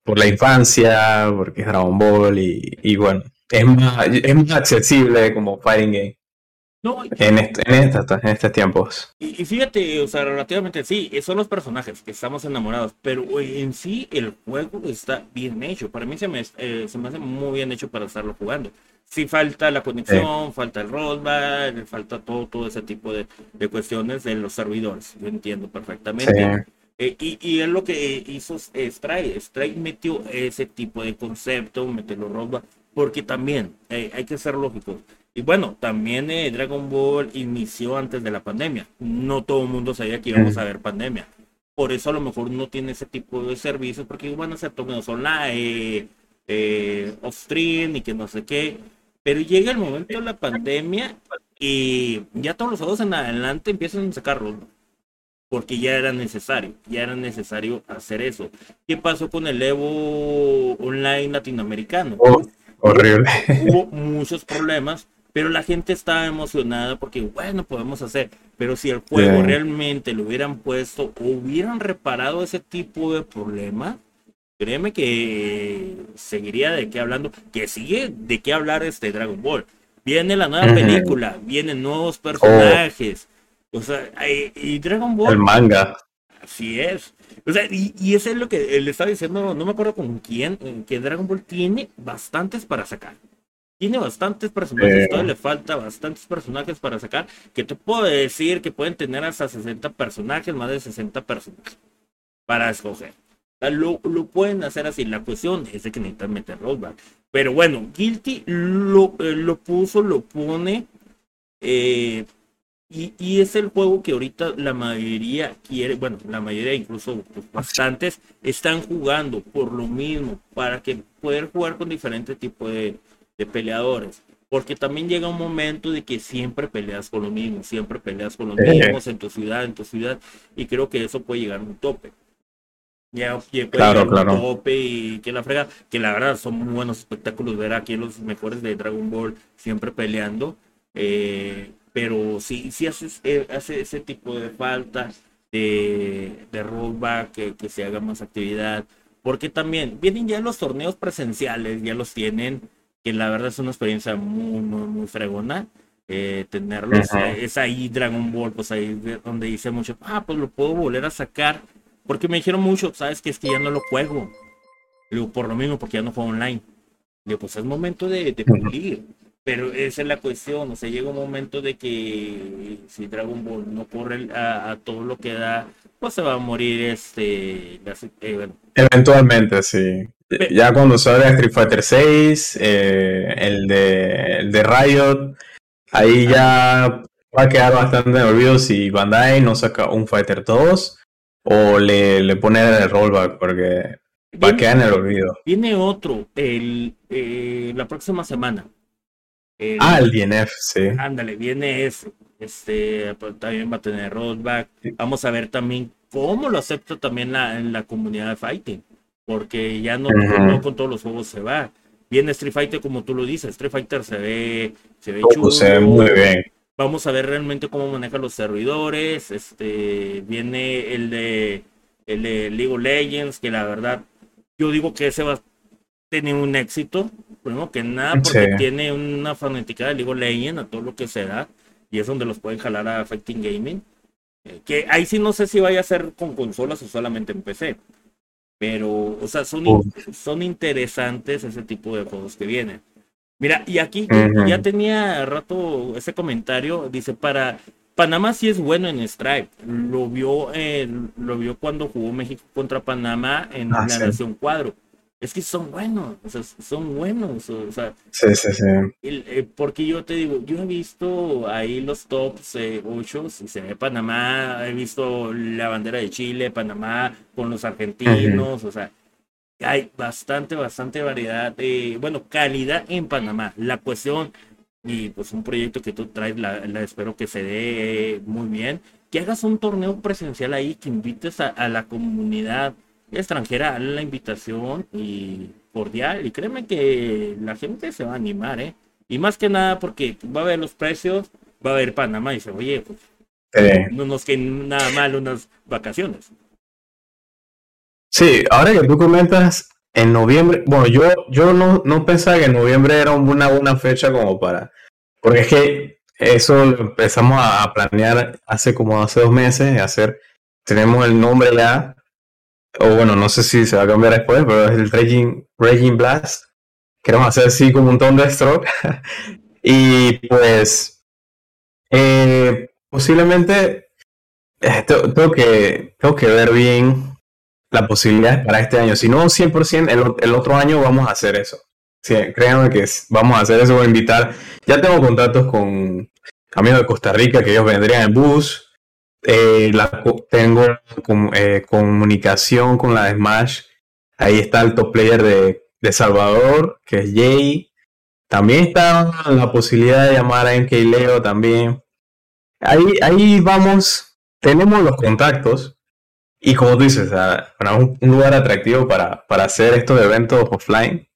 por la infancia, porque es Dragon Ball y, y bueno, es más, es más accesible como fighting game. En, este, en, en estos tiempos. Y, fíjate, o sea, relativamente sí, son los personajes que estamos enamorados, pero en sí el juego está bien hecho. Para mí se me, eh, se me hace muy bien hecho para estarlo jugando. Sí falta la conexión, falta el rollback, falta todo, todo ese tipo de, de cuestiones de los servidores. Yo entiendo perfectamente. Eh, y, y, es lo que hizo Stray. Stray metió ese tipo de concepto, metió los rollback, porque también eh, hay que ser lógicos y bueno, también eh, Dragon Ball inició antes de la pandemia. No todo el mundo sabía que íbamos a ver pandemia. Por eso a lo mejor no tiene ese tipo de servicios, porque iban a ser torneos online, eh, off-stream y que no sé qué. Pero llega el momento de la pandemia y ya todos los juegos en adelante empiezan a sacarlos. Porque ya era necesario, ya era necesario hacer eso. ¿Qué pasó con el Evo Online latinoamericano? Oh, horrible. Hubo muchos problemas pero la gente estaba emocionada porque, bueno, podemos hacer. Pero si el juego realmente lo hubieran puesto o hubieran reparado ese tipo de problema, créeme que seguiría de qué hablando, que sigue de qué hablar este Dragon Ball. Viene la nueva película, vienen nuevos personajes. O sea, y Dragon Ball. El manga. Así es. O sea, y, y eso es lo que le estaba diciendo, no me acuerdo con quién, que Dragon Ball tiene bastantes para sacar tiene bastantes personajes, todavía le falta bastantes personajes para sacar, que te puedo decir que pueden tener hasta 60 personajes, más de 60 personajes para escoger. lo, lo, pueden hacer así, la cuestión es de que necesitan meter rollback. Pero bueno, Guilty lo, eh, lo puso, lo pone, eh, y, y, es el juego que ahorita la mayoría quiere, bueno, la mayoría, incluso pues, bastantes, están jugando por lo mismo, para que poder jugar con diferentes tipos de, de peleadores. Porque también llega un momento de que siempre peleas con lo mismo, siempre peleas con los mismos en tu ciudad, en tu ciudad, y creo que eso puede llegar a un tope. Ya, puede claro, claro. un tope y que la frega, que la verdad son muy buenos espectáculos ver aquí los mejores de Dragon Ball siempre peleando. Eh, pero sí, sí hace, eh, hace ese tipo de falta de, de rollback, que, que se haga más actividad. Porque también vienen ya los torneos presenciales, ya los tienen que la verdad es una experiencia muy, muy, muy fregona. Eh, tenerlos, es ahí Dragon Ball, pues ahí donde dice mucho, ah, pues lo puedo volver a sacar, porque me dijeron mucho, sabes que es que ya no lo juego, digo, por lo mismo, porque ya no juego online, digo, pues es momento de, de pulir, pero esa es la cuestión, o sea, llega un momento de que si Dragon Ball no corre a, todo lo que da, pues se va a morir este, eh, Eventualmente, sí. Ya cuando sale Street Fighter 6, eh, el, de, el de Riot, ahí ya va a quedar bastante en olvido si Bandai no saca un Fighter 2 o le, le pone el rollback, porque va a quedar en el olvido. Viene otro el, eh, la próxima semana. ah, el DNF, sí. Ándale, viene ese. Este, pues, también va a tener rollback. Vamos a ver también cómo lo acepta también la, en la comunidad de fighting porque ya no, con todos los juegos se va. Viene Street Fighter como tú lo dices, Street Fighter se ve, se ve chulo. Se ve muy bien. Vamos a ver realmente cómo maneja los servidores. Este viene el de el de League of Legends, que la verdad, yo digo que ese va a tener un éxito, primero que nada, porque tiene una fanática de League of Legends a todo lo que se da, y es donde los pueden jalar a Fighting Gaming. Eh, que ahí sí no sé si vaya a ser con consolas o solamente en PC. Pero, o sea, son, son interesantes ese tipo de juegos que vienen. Mira, y aquí ya tenía rato ese comentario, dice, para Panamá sí es bueno en Stripe. Lo vio, lo vio cuando jugó México contra Panamá en ah, la Nación Cuadro es que son buenos, o sea, son buenos, o sea. Sí, sí, sí. Eh, porque yo te digo, yo he visto ahí los tops eh, 8, si se ve Panamá, he visto la bandera de Chile, Panamá, con los argentinos, o sea, hay bastante, bastante variedad de, bueno, calidad en Panamá. La cuestión, y pues un proyecto que tú traes, la, espero que se dé muy bien, que hagas un torneo presencial ahí, que invites a la comunidad extranjera, la invitación y cordial. Y créeme que la gente se va a animar, ¿eh? Y más que nada porque va a ver los precios, va a ver Panamá y dice, oye, pues, no nos queden nada mal unas vacaciones. Sí, ahora que tú comentas en noviembre, bueno, yo, yo no, no pensaba que en noviembre era una buena fecha como para, porque es que eso lo empezamos a planear hace como hace dos meses, hacer, tenemos el nombre ya, o bueno, no sé si se va a cambiar después, pero es el Raging, Raging Blast. Queremos hacer así como un Thunderstroke. y pues, eh, posiblemente eh, tengo, que, tengo que ver bien la posibilidad para este año. Si no 100%, el, el otro año vamos a hacer eso. Sí, créanme que vamos a hacer eso, voy a invitar. Ya tengo contactos con amigos de Costa Rica que ellos vendrían en bus. Eh, la, tengo eh, comunicación con la de Smash. Ahí está el top player de, de Salvador, que es Jay. También está la posibilidad de llamar a MK Leo también. Ahí, ahí vamos, tenemos los contactos. Y como tú dices, un, lugar atractivo para, para hacer estos eventos offline.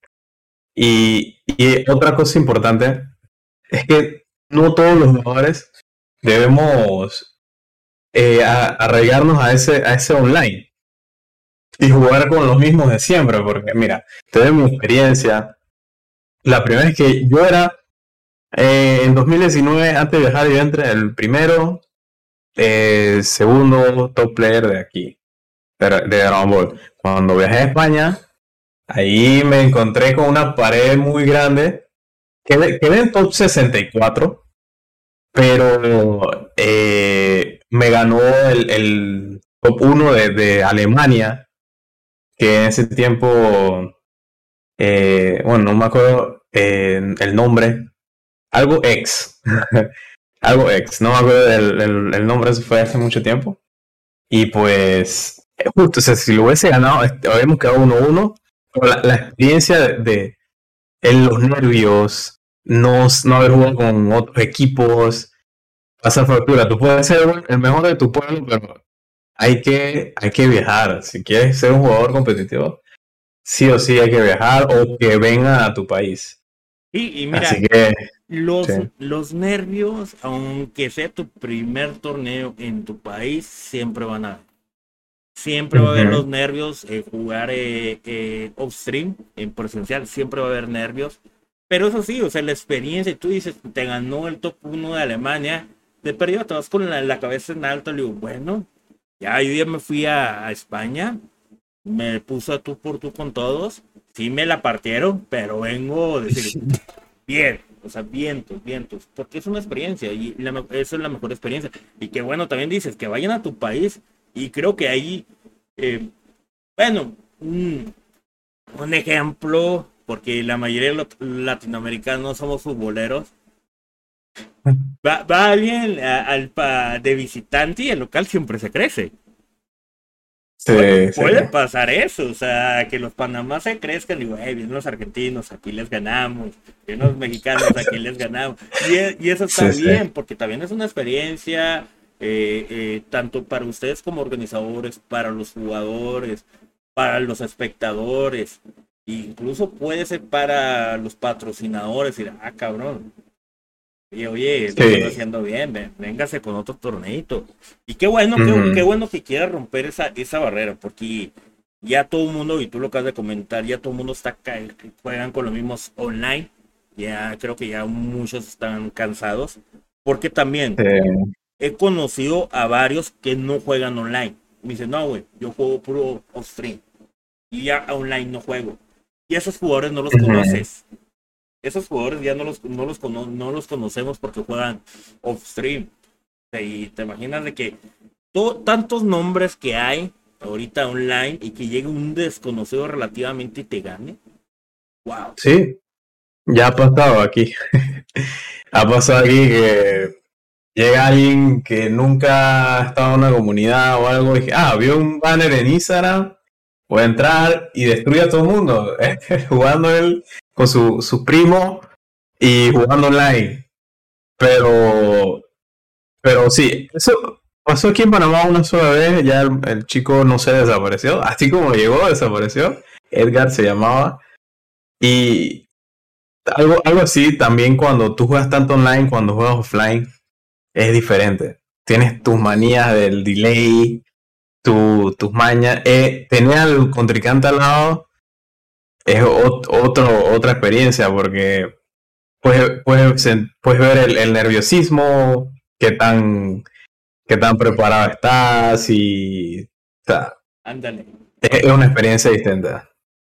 Y, y otra cosa importante es que no todos los jugadores debemos eh, arraigarnos a ese, a ese online y jugar con los mismos de siempre, porque mira, te mi experiencia. La primera vez que yo era eh, en 2019, antes de viajar, yo entré el primero, eh, segundo top player de aquí, de, de Dragon Ball. Cuando viajé a España, ahí me encontré con una pared muy grande. Quedé, quedé en top 64, pero eh, me ganó el, el top 1 de, Alemania, que en ese tiempo, eh, bueno, no me acuerdo eh, el nombre, algo ex, algo ex, no me acuerdo el, el nombre, eso fue hace mucho tiempo. Y pues, justo, o sea, si lo hubiese ganado, este, habríamos quedado 1-1, la, la, experiencia de, de en los nervios, no, no haber jugado con otros equipos, pasa factura. Tú puedes ser el mejor de tu pueblo, pero hay que, hay que viajar. Si quieres ser un jugador competitivo, sí o sí hay que viajar o que venga a tu país. Y, y mira, que, los, los nervios, aunque sea tu primer torneo en tu país, siempre van a Siempre va a haber los nervios, eh, jugar eh, eh, off-stream, en presencial, siempre va a haber nervios. Pero eso sí, o sea, la experiencia, tú dices, te ganó el top 1 de Alemania, de te vas con la, cabeza en alto, le digo, bueno, ya yo ya me fui a, España, me puse a tú por tú con todos, sí me la partieron, pero vengo a decir, bien, o sea, vientos, vientos, porque es una experiencia y la, esa es la mejor experiencia. Y que bueno, también dices que vayan a tu país y creo que ahí, eh, bueno, un, un ejemplo porque la mayoría de los latinoamericanos somos futboleros. Va, va alguien al, de visitante y el local siempre se crece. Sí, puede, pasar eso, o sea, que los Panamá se crezcan y, güey, vienen los argentinos, aquí les ganamos, vienen los mexicanos, aquí les ganamos. Y, e, y eso está bien, porque también es una experiencia, eh, eh, tanto para ustedes como organizadores, para los jugadores, para los espectadores. Incluso puede ser para los patrocinadores, decir, ah, cabrón. Y oye, lo estoy haciendo bien, véngase con otro torneito. Y qué bueno, qué, bueno que quiera romper esa, esa barrera, porque ya todo el mundo, y tú lo acabas de comentar, ya todo el mundo está juegan con los mismos online. Ya creo que ya muchos están cansados. Porque también he conocido a varios que no juegan online. Me dicen, no, güey, yo juego puro off-stream. Y ya online no juego y esos jugadores no los conoces. Esos jugadores ya no los, no los, no los conocemos porque juegan off-stream. Y te imaginas de que tantos nombres que hay ahorita online y que llegue un desconocido relativamente y te gane. Wow. Sí, ya ha pasado aquí. ha pasado aquí que llega alguien que nunca ha estado en una comunidad o algo y dije, ah, vio un banner en Instagram puede entrar y destruye a todo el mundo, jugando él con su, su primo y jugando online. Pero, pero sí, eso pasó aquí en Panamá una sola vez, ya el, chico no se desapareció, así como llegó, desapareció. Edgar se llamaba. Y algo, algo así también cuando tú juegas tanto online, cuando juegas offline, es diferente. Tienes tus manías del delay, tus mañas. Eh, tener al contrincante al lado es otro, otra experiencia porque puedes, puedes, puedes ver el, el, nerviosismo, qué tan, qué tan preparado estás y... Sea, Ándale. Es una experiencia distinta.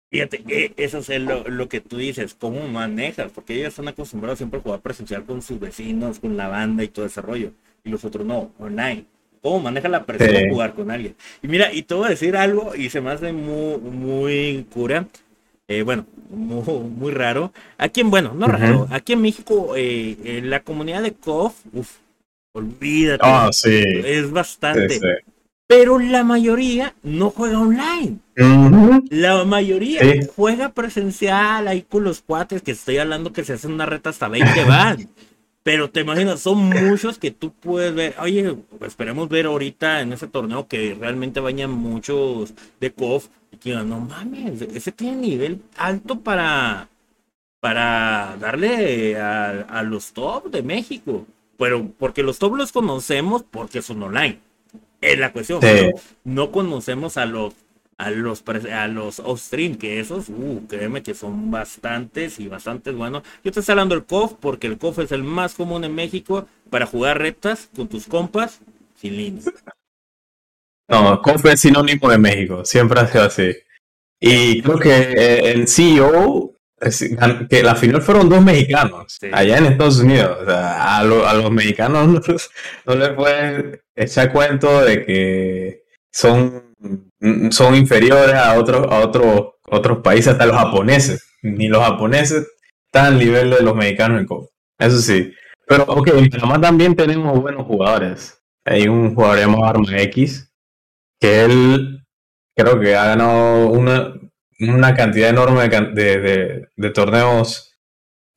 Fíjate, eso es lo, lo, que tú dices, cómo manejas, porque ellos están acostumbrados siempre a jugar presencial con sus vecinos, con la banda y todo ese rollo, y los otros no, online. ¿Cómo maneja la presión de jugar con alguien? Y mira, y te voy a decir algo, y se me hace muy, muy cura, eh, bueno, muy, muy, raro. Aquí en, bueno, no raro, aquí en México, eh, en la comunidad de KOF, uff, olvídate. Ah, sí. Es bastante. Pero la mayoría no juega online. La mayoría juega presencial ahí con los cuates que estoy hablando que se hacen una reta hasta 20 van. Pero te imaginas, son muchos que tú puedes ver. Oye, esperemos ver ahorita en ese torneo que realmente vayan muchos de KOF y que no mames, ese tiene nivel alto para, para darle a, a los top de México. Pero porque los top los conocemos porque son online. Es la cuestión. No conocemos a los a los a los off-stream, que esos, uh, créeme que son bastantes y bastantes buenos. Yo te estoy hablando del COF porque el COF es el más común en México para jugar retas con tus compas sin línea. No, COF es sinónimo de México, siempre ha sido así. Y creo que eh, en CEO, que la final fueron dos mexicanos, allá en Estados Unidos. O sea, a, los mexicanos no, les pueden echar cuento de que son son inferiores a otros, a otros, otros países, hasta los japoneses. Ni los japoneses están al nivel de los mexicanos en COF. Eso sí. Pero, ok, en Panamá también tenemos buenos jugadores. Hay un jugador llamado Arma X, que él creo que ha ganado una, una cantidad enorme de, de, torneos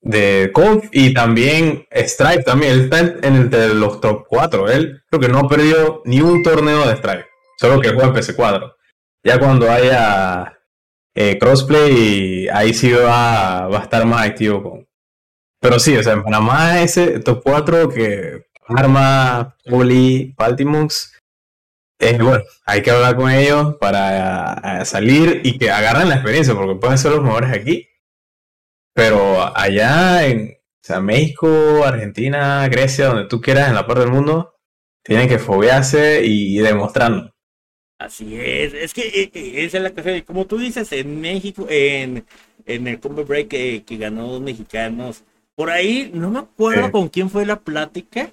de COF y también Stripe también. Él está en, entre los top 4. Él creo que no ha perdido ni un torneo de Stripe. Solo que juega en PC4. Ya cuando haya eh, crossplay, ahí sí va, va, a estar más activo con. Pero sí, o sea, en Panamá ese top 4 que Arma, Poli, Baltimux. Eh, bueno, hay que hablar con ellos para salir y que agarren la experiencia, porque pueden ser los mejores aquí. Pero allá en o sea, México, Argentina, Grecia, donde tú quieras en la parte del mundo, tienen que fobiarse y demostrarlo. Así es, es que eh, eh, esa es la cosa, como tú dices, en México, en, en el Combo Break que, ganó dos mexicanos, por ahí, no me acuerdo con quién fue la plática,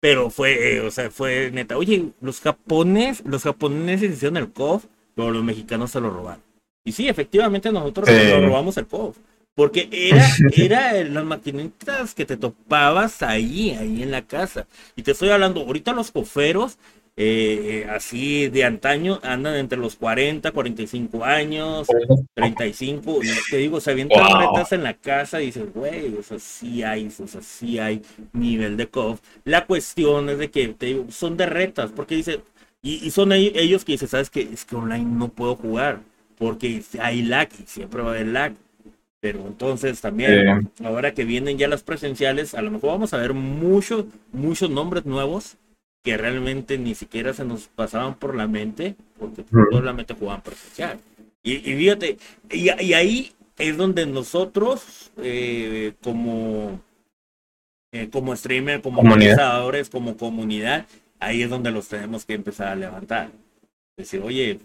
pero fue, eh, o sea, fue neta, oye, los japoneses, los japoneses hicieron el COF, pero los mexicanos se lo robaron. Y sí, efectivamente nosotros lo robamos el COF. Porque era, era las maquinitas que te topabas ahí, ahí en la casa. Y te estoy hablando, ahorita los coferos eh, así de antaño, andan entre los 40, 45 años, 35, y te digo, se avientan retas en la casa y dices, güey, o sea, sí hay, o sea, sí hay nivel de COF. La cuestión es de que, te digo, son de retas, porque dice, y, son ellos que dicen, sabes que es que online no puedo jugar, porque hay lag y siempre va a haber lag. Pero entonces también, ahora que vienen ya las presenciales, a lo mejor vamos a ver muchos, muchos nombres nuevos que realmente ni siquiera se nos pasaban por la mente, porque solamente jugaban presencial. Y, y fíjate, y, ahí es donde nosotros, eh, como, eh, como streamer, como organizadores, como comunidad, ahí es donde los tenemos que empezar a levantar. Decir, oye,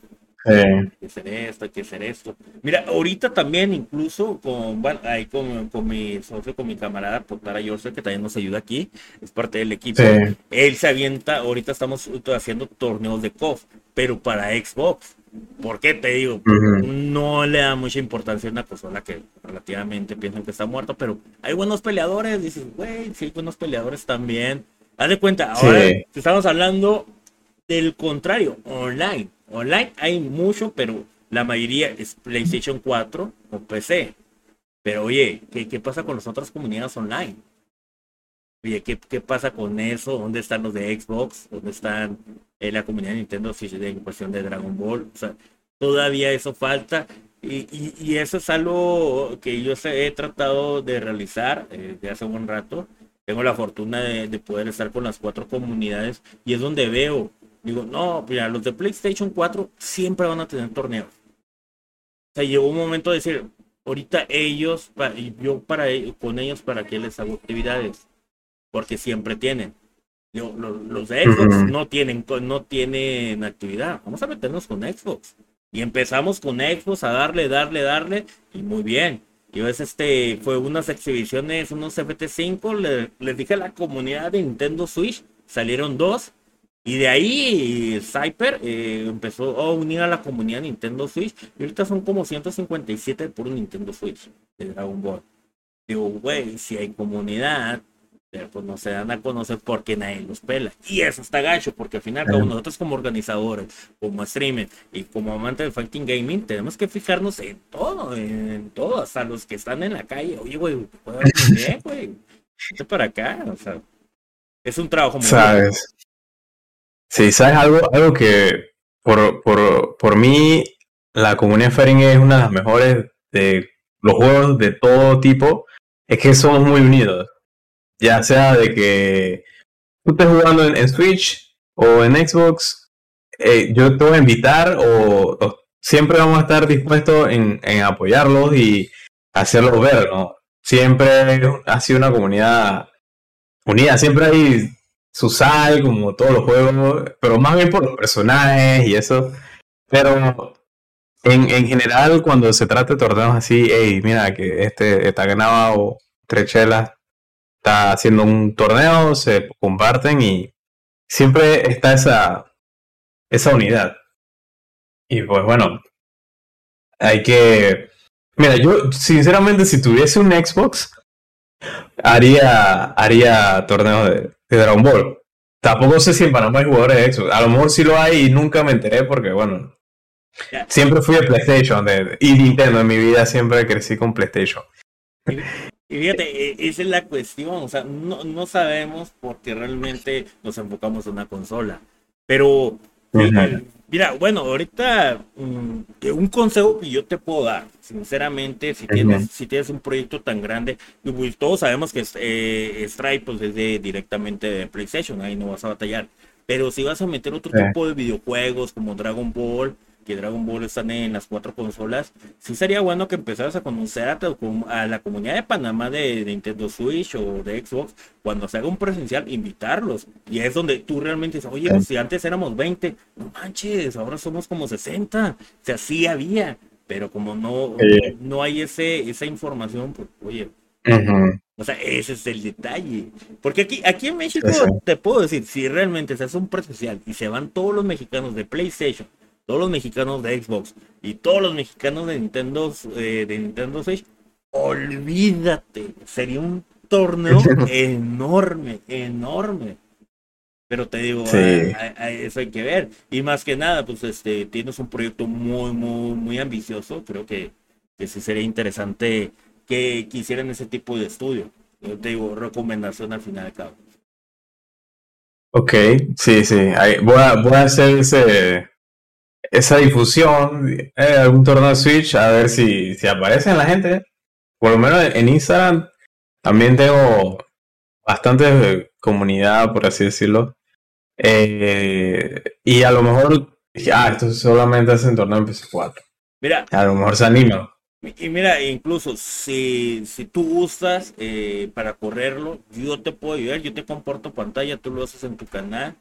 hay que hacer esto, hay que hacer esto. Mira, ahorita también incluso con, bueno, ahí con, con mi socio, con mi camarada Potara Joseph, que también nos ayuda aquí, es parte del equipo. Él se avienta, ahorita estamos haciendo torneos de KOF, pero para Xbox. ¿Por qué te digo? No le da mucha importancia a una consola que relativamente piensan que está muerta, pero hay buenos peleadores, dices, güey, sí hay buenos peleadores también. Haz de cuenta, ahora estamos hablando del contrario, online Online hay mucho, pero la mayoría es PlayStation 4 o PC. Pero oye, ¿qué, qué pasa con las otras comunidades online? Oye, ¿qué, ¿qué, pasa con eso? ¿Dónde están los de Xbox? ¿Dónde están eh, la comunidad de Nintendo en cuestión de Dragon Ball? O sea, todavía eso falta. Y, y, eso es algo que yo he tratado de realizar eh, hace un rato. Tengo la fortuna de poder estar con las cuatro comunidades y es donde veo Digo, no, mira, los de PlayStation 4 siempre van a tener torneos. O sea, llegó un momento de decir, ahorita ellos, yo para con ellos, ¿para qué les hago actividades? Porque siempre tienen. Yo, los, de Xbox no tienen, no tienen actividad. Vamos a meternos con Xbox. Y empezamos con Xbox a darle, darle, darle. Y muy bien. Yo es este, fue unas exhibiciones, unos FT5. les dije a la comunidad de Nintendo Switch. Salieron dos. Y de ahí Cyper eh, empezó a unir a la comunidad Nintendo Switch. Y ahorita son como 157 por Nintendo Switch de Dragon Ball. Digo, güey, si hay comunidad, pero pues no se dan a conocer porque nadie los pela. Y eso está gacho, porque al final, como nosotros como organizadores, como streamers y como amantes del fighting gaming, tenemos que fijarnos en todo, en todo, hasta los que están en la calle. Oye, güey, bien, güey. Vete para acá, o sea, es un trabajo muy ¿Sabes? Sí, ¿sabes algo? Algo que por, por, por mí, la comunidad Fighting es una de las mejores de los juegos de todo tipo, es que somos muy unidos ya sea de que tú estés jugando en, Switch o en Xbox, eh, yo te voy a invitar o, siempre vamos a estar dispuestos en, en apoyarlos y hacerlos ver, ¿no? Siempre ha sido una comunidad unida, siempre hay su sal, como todos los juegos, pero más bien por los personajes y eso. Pero en, en general, cuando se trata de torneos así, hey, mira que este está ganado tres chelas, está haciendo un torneo, se comparten y siempre está esa, esa unidad. Y pues bueno, hay que... Mira, yo sinceramente si tuviese un Xbox, haría, haría torneos de, Dragon Ball. Tampoco sé si en Panamá hay jugadores de Xbox. A lo mejor sí lo hay y nunca me enteré porque, bueno, siempre fui de PlayStation y Nintendo. En mi vida siempre crecí con PlayStation. Y fíjate, e, esa es la cuestión, o sea, no, no sabemos porque realmente nos enfocamos en una consola. Pero, mira, bueno, ahorita mm, un consejo que yo te puedo dar, sinceramente, si tienes, si tienes un proyecto tan grande, pues, todos sabemos que eh, Stripe pues, es directamente de PlayStation, ahí no vas a batallar. Pero si vas a meter otro tipo de videojuegos como Dragon Ball, que Dragon Ball están en las cuatro consolas, sí sería bueno que empezaras a conocer a, la comunidad de Panamá de, Nintendo Switch o de Xbox, cuando se haga un presencial, invitarlos. Y es donde tú realmente dices, oye, pues si antes éramos 20, no manches, ahora somos como 60. O sea, sí había, pero como no, no hay ese, esa información, pues, oye, O sea, ese es el detalle. Porque aquí, aquí en México, te puedo decir, si realmente se hace un presencial y se van todos los mexicanos de PlayStation todos los mexicanos de Xbox y todos los mexicanos de Nintendo, eh, de Nintendo Switch, olvídate, sería un torneo enorme, enorme. Pero te digo, eso hay que ver. Y más que nada, pues este, tienes un proyecto muy, muy, muy ambicioso. Creo que, que sí sería interesante que, quisieran ese tipo de estudio. Yo te digo, recomendación al final de cabo. Ok, sí, sí. voy, a, voy a hacer ese, esa difusión, eh, algún torneo de Switch, a ver si, si aparece en la gente. Por lo menos en Instagram también tengo bastante comunidad, por así decirlo. Eh, y a lo mejor, ah, esto solamente hacen torneo en PS4. Mira. A lo mejor se anima. Y mira, incluso si, si tú gustas eh, para correrlo, yo te puedo ayudar, yo te comporto pantalla, tú lo haces en tu canal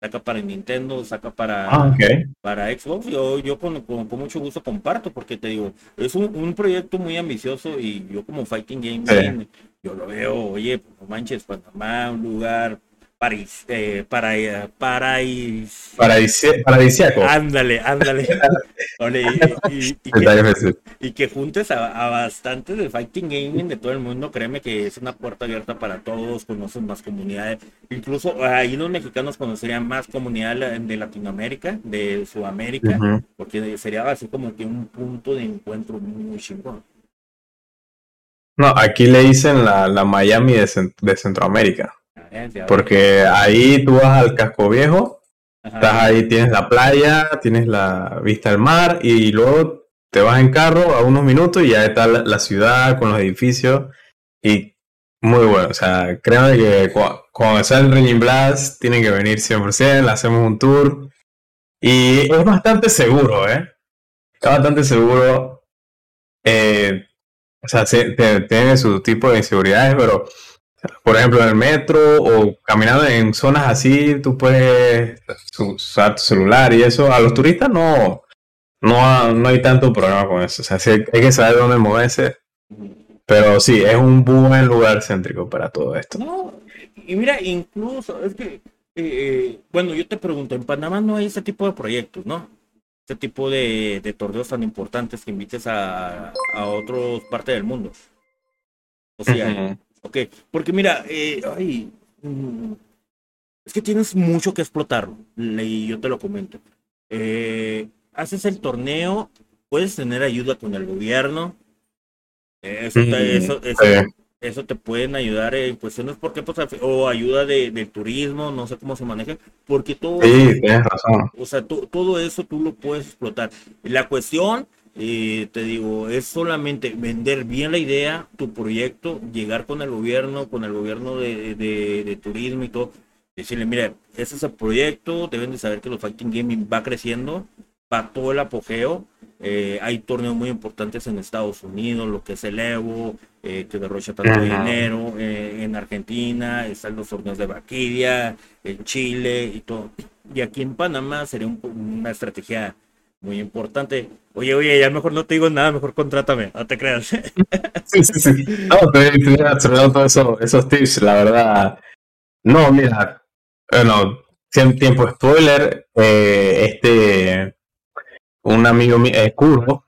saca para Nintendo, saca para, ah, para Xbox. Yo, yo con, con, mucho gusto comparto, porque te digo, es un, un proyecto muy ambicioso y yo como Fighting Games, yo lo veo, oye, no manches, Panamá, un lugar París, eh, para, eh, paradisíaco. Ándale, ándale. y, que, juntes a, bastantes de fighting gaming de todo el mundo, créeme que es una puerta abierta para todos, conoces más comunidades. Incluso ahí los mexicanos conocerían más comunidad de Latinoamérica, de Sudamérica, porque sería así como que un punto de encuentro muy chingón. No, aquí le dicen la, la Miami de Centroamérica. Porque ahí tú vas al casco viejo, estás ahí, tienes la playa, tienes la vista al mar y luego te vas en carro a unos minutos y ya está la, ciudad con los edificios y muy bueno. O sea, créanme que cuando sale el Ringing Blast tienen que venir 100%, le hacemos un tour y es bastante seguro, ¿eh? Es bastante seguro. Eh, o sea, tiene su tipo de inseguridades, pero por ejemplo, en el metro o caminando en zonas así, tú puedes usar tu celular y eso. A los turistas no, no, no hay tanto problema con eso. O sea, sí hay, que saber dónde moverse. Pero sí, es un buen lugar céntrico para todo esto. No, y mira, incluso, es que, eh, bueno, yo te pregunto, en Panamá no hay ese tipo de proyectos, ¿no? Ese tipo de, de torneos tan importantes que invites a, a otras partes del mundo. O sea, Ok, porque mira, eh, ay, mm, es que tienes mucho que explotar, y yo te lo comento. Eh, haces el torneo, puedes tener ayuda con el gobierno. Eso te, eso, eso, te pueden ayudar en cuestiones porque pues, o ayuda de, turismo, no sé cómo se maneja, porque todo, sí, tienes razón. O sea, todo eso tú lo puedes explotar. La cuestión y te digo, es solamente vender bien la idea, tu proyecto, llegar con el gobierno, con el gobierno de, de, turismo y todo, decirle, mire, ese es el proyecto, deben de saber que los Fighting Gaming va creciendo, va todo el apogeo, eh, hay torneos muy importantes en Estados Unidos, lo que es el Evo, eh, que derrocha tanto dinero, eh, en Argentina, están los torneos de Vaquiria, en Chile y todo. Y aquí en Panamá sería una estrategia muy importante. Oye, oye, ya mejor no te digo nada, mejor contrátame, no te creas. sí, sí, sí. No, te, te todos eso, esos tips, la verdad. No, mira, bueno, tiempo spoiler, eh, este, un amigo mío, eh, Curvo,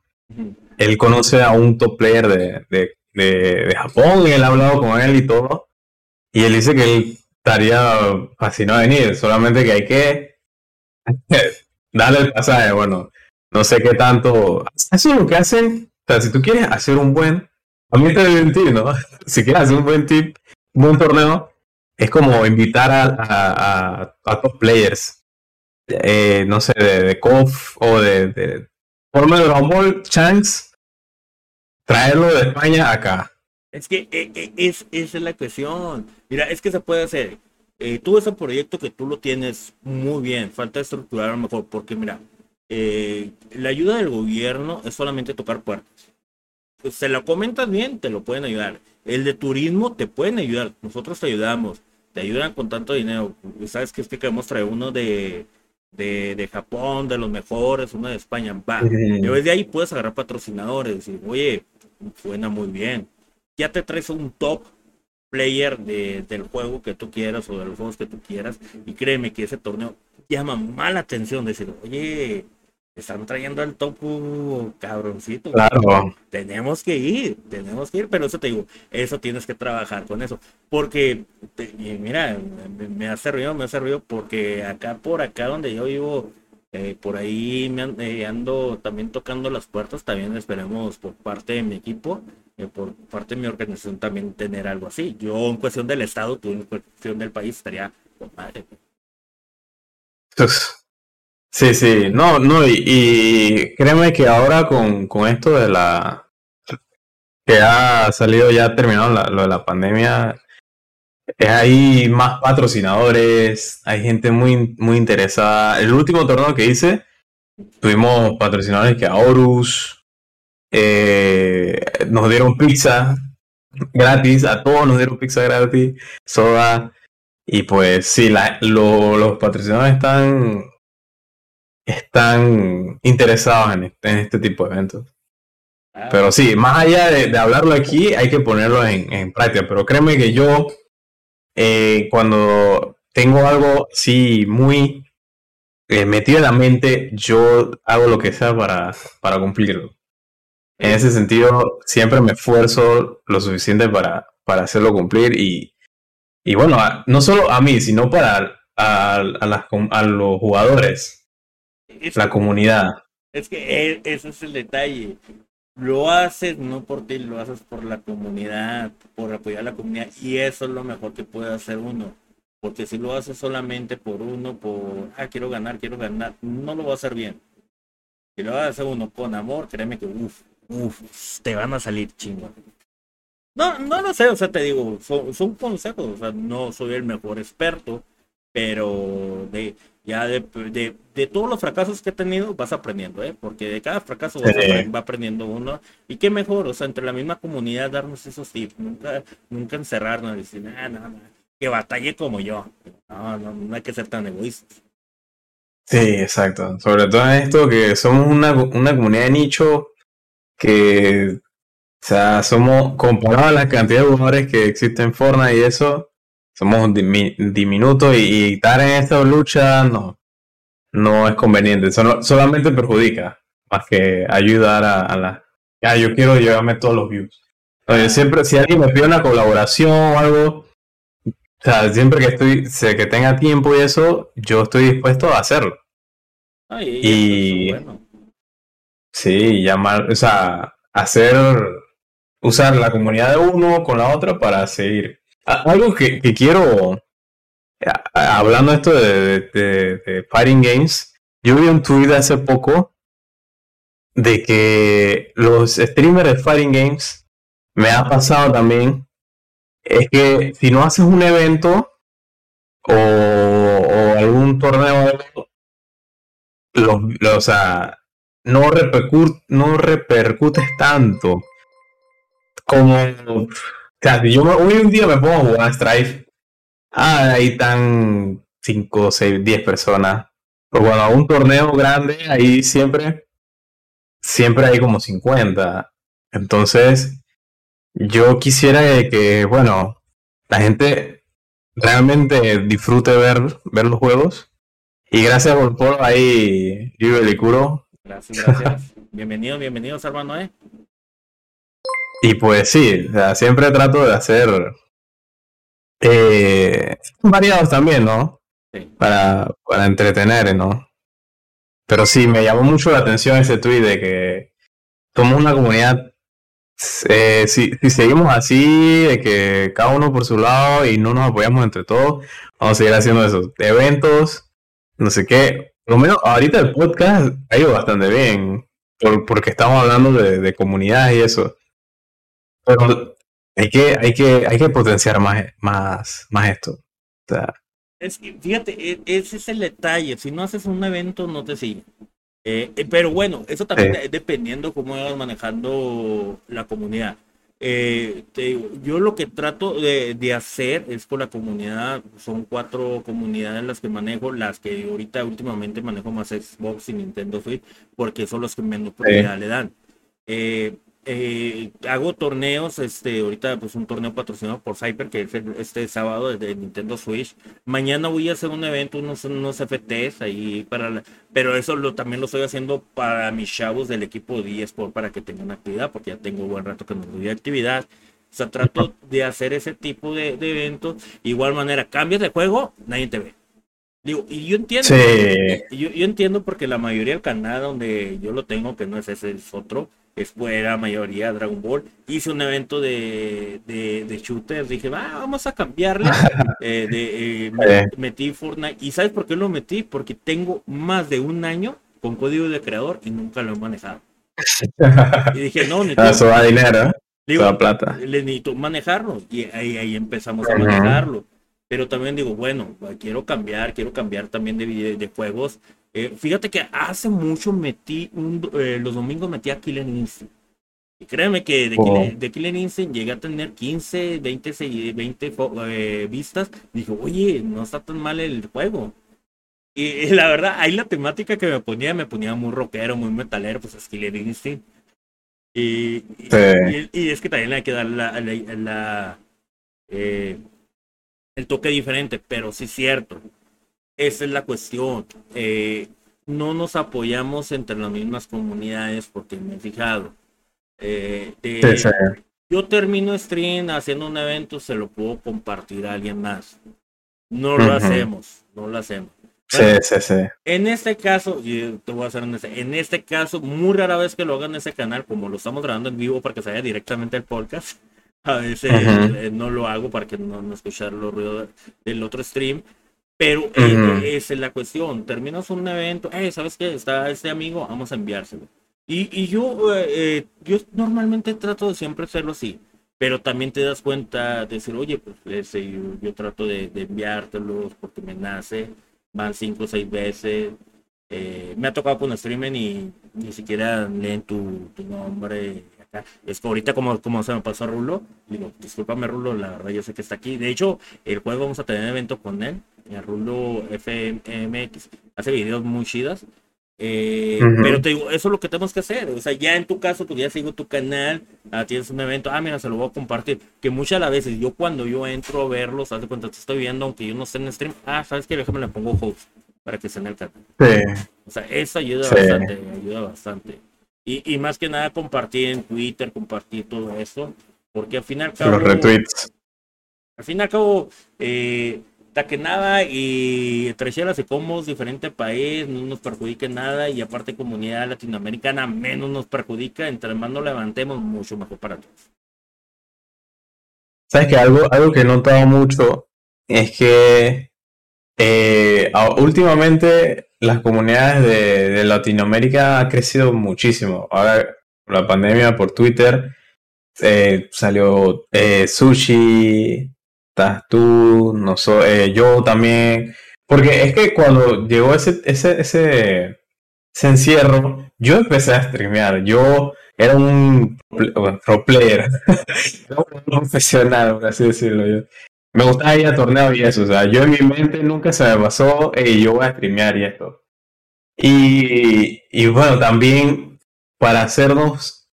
él conoce a un top player de, de, de, Japón y él ha hablado con él y todo, y él dice que él estaría fascinado de venir, solamente que hay que darle el pasaje, bueno, no sé qué tanto. Eso es lo que hacen. O sea, si tú quieres hacer un buen. A mí te tip, ¿no? Si quieres hacer un buen tip, un buen torneo, es como invitar a, a, a, top players. Eh, no sé, de, de KOF o de, de forma de Dragon Chance, traerlo de España acá. Es que eh, eh, es, esa es la cuestión. Mira, es que se puede hacer. Eh, tú ese proyecto que tú lo tienes muy bien, falta estructurar mejor, porque mira, eh, la ayuda del gobierno es solamente tocar puertas. Pues, se lo comentas bien, te lo pueden ayudar. El de turismo te pueden ayudar, nosotros te ayudamos, te ayudan con tanto dinero. Sabes que es que queremos traer uno de, de, de, Japón, de los mejores, uno de España, va. Y de ahí puedes agarrar patrocinadores y oye, suena muy bien. Ya te traes un top player de, del juego que tú quieras o de los juegos que tú quieras y créeme que ese torneo llama mala atención decir, oye, están trayendo al topo cabroncito. Claro. Tenemos que ir, tenemos que ir, pero eso te digo, eso tienes que trabajar con eso. Porque, mira, me, ha servido, me ha servido porque acá por acá donde yo vivo, eh, por ahí me eh, ando también tocando las puertas, también esperemos por parte de mi equipo, eh, por parte de mi organización también tener algo así. Yo en cuestión del Estado, tú en cuestión del país estaría, con madre. Pues, Sí, sí, no, no, y, créeme que ahora con, con, esto de la que ha salido, ya terminado lo de la pandemia, hay más patrocinadores, hay gente muy, muy interesada. El último torneo que hice, tuvimos patrocinadores que a Horus, eh, nos dieron pizza gratis, a todos nos dieron pizza gratis, soda, y pues sí, la, los patrocinadores están están interesados en este, en este tipo de eventos. Ah. Pero sí, más allá de, hablarlo aquí, hay que ponerlo en, práctica. Pero créeme que yo, eh, cuando tengo algo sí muy eh, metido en la mente, yo hago lo que sea para, para cumplirlo. En ese sentido, siempre me esfuerzo lo suficiente para, para hacerlo cumplir y, y bueno, no solo a mí, sino para a, a los jugadores la comunidad. Es que e, ese es el detalle. Lo haces no por ti, lo haces por la comunidad, por apoyar a la comunidad. Y eso es lo mejor que puede hacer uno. Porque si lo haces solamente por uno, por, ah, quiero ganar, quiero ganar, no lo va a hacer bien. Si lo hace uno con amor, créeme que, uff, uff, te van a salir chingón. No, no lo sé, o sea, te digo, son, son consejos, o sea, no soy el mejor experto, pero de ya de, de, de, todos los fracasos que he tenido vas aprendiendo, ¿eh? porque de cada fracaso vas va aprendiendo uno. Y qué mejor, o sea, entre la misma comunidad darnos esos tips, nunca, nunca encerrarnos y decir, ah, no, no, que batalle como yo. No, no, no hay que ser tan egoístas. Sí, exacto. Sobre todo en esto que somos una, una comunidad de nicho que, o sea, somos, comparado a la cantidad de jugadores que existen en Fortnite y eso, somos diminutos y, estar en esta lucha no, no es conveniente, solamente perjudica más que ayudar a, la... Ya, yo quiero llevarme todos los views. siempre, si alguien me pide una colaboración o algo, o sea, siempre que estoy, sé que tenga tiempo y eso, yo estoy dispuesto a hacerlo. y, sí, llamar, o sea, hacer, usar la comunidad de uno con la otra para seguir algo que, quiero, hablando esto de, Fighting Games, yo vi un tweet hace poco de que los streamers de Fighting Games, me ha pasado también, es que si no haces un evento o, algún torneo, los, o sea, no, no repercutes tanto como o sea, si yo hoy un día me pongo a jugar Strife, ah, ahí están 5, 6, 10 personas. Pero bueno, un torneo grande, ahí siempre, siempre hay como 50. Entonces, yo quisiera que, bueno, la gente realmente disfrute ver, ver los juegos. Y gracias por todo ahí, Licuro. Gracias, gracias. bienvenidos, bienvenidos, hermano, eh. Y pues sí, siempre trato de hacer eh, variados también, ¿no? Para, para entretener, ¿no? Pero sí, me llamó mucho la atención ese tweet de que somos una comunidad, eh, si, si seguimos así, de que cada uno por su lado y no nos apoyamos entre todos, vamos a seguir haciendo esos eventos, no sé qué. Por lo menos ahorita el podcast ha ido bastante bien, porque estamos hablando de, de comunidad y eso. Pero hay que, hay que, hay que potenciar más, más, más esto. es fíjate, e, ese es el detalle. Si no haces un evento, no te siguen. Eh, eh, pero bueno, eso también es dependiendo cómo vas manejando la comunidad. Eh, yo lo que trato de, de, hacer es con la comunidad, son cuatro comunidades las que manejo, las que ahorita últimamente manejo más Xbox y Nintendo Switch, porque son los que menos prioridad le dan. Eh, hago torneos, este, ahorita pues un torneo patrocinado por Cyper, que es este sábado de Nintendo Switch. Mañana voy a hacer un evento, unos, unos FTs ahí para, pero eso lo, también lo estoy haciendo para mis chavos del equipo de eSport para que tengan actividad, porque ya tengo buen rato que no doy actividad. O sea, trato de hacer ese tipo de, de eventos. Igual manera, cambias de juego, nadie te ve. Digo, y yo entiendo, yo, yo, entiendo porque la mayoría del canal donde yo lo tengo, que no es ese, es otro, es fuera mayoría Dragon Ball. Hice un evento de, de, de shooters, dije, vamos a cambiarle. Eh, de, eh, metí Fortnite. ¿Y sabes por qué lo metí? Porque tengo más de un año con código de creador y nunca lo he manejado. y dije, no, necesito. Eso va dinero, Digo, plata. Le necesito manejarlo. Y ahí, ahí empezamos a manejarlo. Pero también digo, bueno, quiero cambiar, quiero cambiar también de, de juegos eh, fíjate que hace mucho metí, un, eh, los domingos metí a Killer Instinct. Y créeme que de, oh. Instinct llegué a tener 15, 20, 20 vistas. Dije, oye, no está tan mal el juego. Y, la verdad, ahí la temática que me ponía, me ponía muy rockero, muy metalero, pues es Killer Instinct. Y, y, es que también hay que dar la, la, eh, el toque diferente, pero sí es cierto. Esa es la cuestión. Eh, no nos apoyamos entre las mismas comunidades porque me he fijado. Eh, yo termino stream haciendo un evento, se lo puedo compartir a alguien más. No lo hacemos, no lo hacemos. sí, sí, sí. En este caso, y te voy a hacer en este, en este caso, muy rara vez que lo hagan en ese canal, como lo estamos grabando en vivo para que se vaya directamente al podcast. A veces eh, no lo hago para que no, no escuchar los ruidos del otro stream. Pero eh, esa es la cuestión. Terminas un evento, eh, ¿sabes qué? Está este amigo, vamos a enviárselo. Y, y yo, eh, yo normalmente trato de siempre hacerlo así. pero también te das cuenta de decir, oye, pues ese, yo, trato de, enviártelos porque me nace, van cinco o seis veces, eh, me ha tocado con streaming y ni siquiera leen tu, tu nombre. Es que ahorita como, como se me pasó a Rulo, digo, discúlpame Rulo, la verdad yo sé que está aquí. De hecho, el juego vamos a tener evento con él, Rulo FMX, hace videos muy chidas. Eh, pero te digo, eso es lo que tenemos que hacer. O sea, ya en tu caso, pues ya sigo tu canal, ah, tienes un evento, ah, mira, se lo voy a compartir. Que muchas las veces yo cuando yo entro a verlos, haz de cuenta, te estoy viendo, aunque yo no esté en stream, ah, sabes que déjame le pongo host para que esté en el canal. Sí. O sea, eso ayuda bastante, ayuda bastante. Y, y, más que nada compartir en Twitter, compartir todo eso, porque al final Los retweets. Al fin y al cabo, eh, que nada y trecheras y comos diferente país, no nos perjudique nada y aparte comunidad latinoamericana menos nos perjudica, entre más nos levantemos, mucho mejor para todos. Sabes que algo, algo que he notado mucho es que eh, últimamente las comunidades de, Latinoamérica ha crecido muchísimo. Ahora la pandemia por Twitter eh, salió eh, sushi, tú, no eh, yo también. Porque es que cuando llegó ese, ese, ese, encierro, yo empecé a streamear. Yo era un pro player, un profesional, por así decirlo. Me gustaba ir a torneos y eso. O sea, yo en mi mente nunca se me pasó, y yo voy a streamear y esto. Y, y bueno, también para hacernos,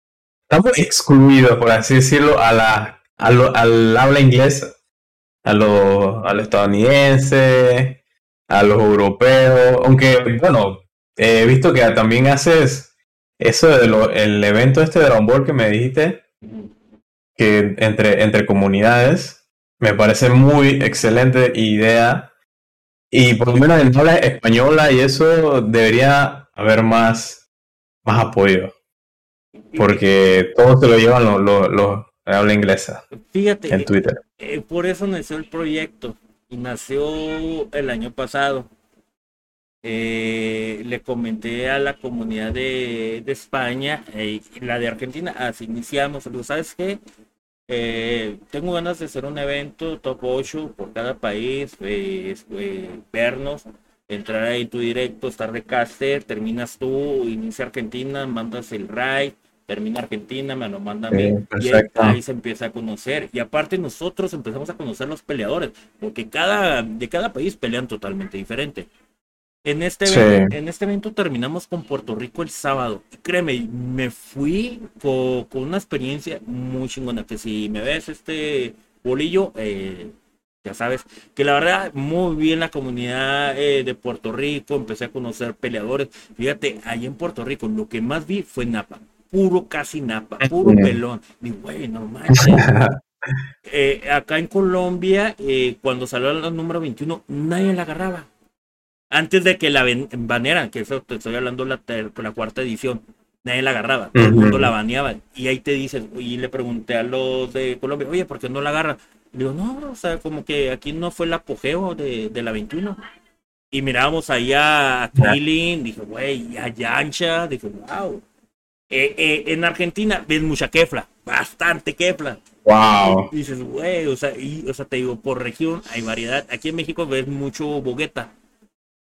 estamos excluidos, por así decirlo, a la, al habla inglesa a los, a los estadounidenses, a los europeos, aunque bueno, he visto que también haces eso del evento este de Dragon Ball que me dijiste, que entre, entre comunidades, me parece muy excelente idea. Y por lo menos en habla española y eso debería haber más, más apoyo. Porque todos se lo llevan los, los, habla inglesa. Fíjate. En Twitter. Eh, por eso nació el proyecto. Y nació el año pasado. Eh, le comenté a la comunidad de, España y la de Argentina. Así iniciamos. ¿sabes qué? Eh, tengo ganas de hacer un evento top 8 por cada país, vernos, entrar ahí tu directo, estar de caster, terminas tú, inicia Argentina, mandas el raid, termina Argentina, me lo manda a mí, y ahí, se empieza a conocer. Y aparte nosotros empezamos a conocer los peleadores, porque cada, de cada país pelean totalmente diferente. En este, evento, en este evento terminamos con Puerto Rico el sábado. créeme, me fui con, una experiencia muy chingona. Que si me ves este bolillo, eh, ya sabes, que la verdad, muy bien la comunidad eh, de Puerto Rico. Empecé a conocer peleadores. Fíjate, ahí en Puerto Rico lo que más vi fue Napa puro casi napa, puro pelón. Digo, güey, no manches. Eh, acá en Colombia, eh, cuando salió la número 21, nadie la agarraba. Antes de que la banearan, que eso te estoy hablando la, la cuarta edición, nadie la agarraba, todo el mundo la baneaba. Y ahí te dicen, y le pregunté a los de Colombia, oye, ¿por qué no la agarran? Digo, no, o sea, como que aquí no fue el apogeo de, de la 21. Y mirábamos ahí a Killing, dije, güey, a Yancha, dije, wow. Eh, eh, en Argentina ves mucha kefla, bastante kefla. Wow. Y dices, güey, o sea, o sea, te digo, por región hay variedad. Aquí en México ves mucho bogueta.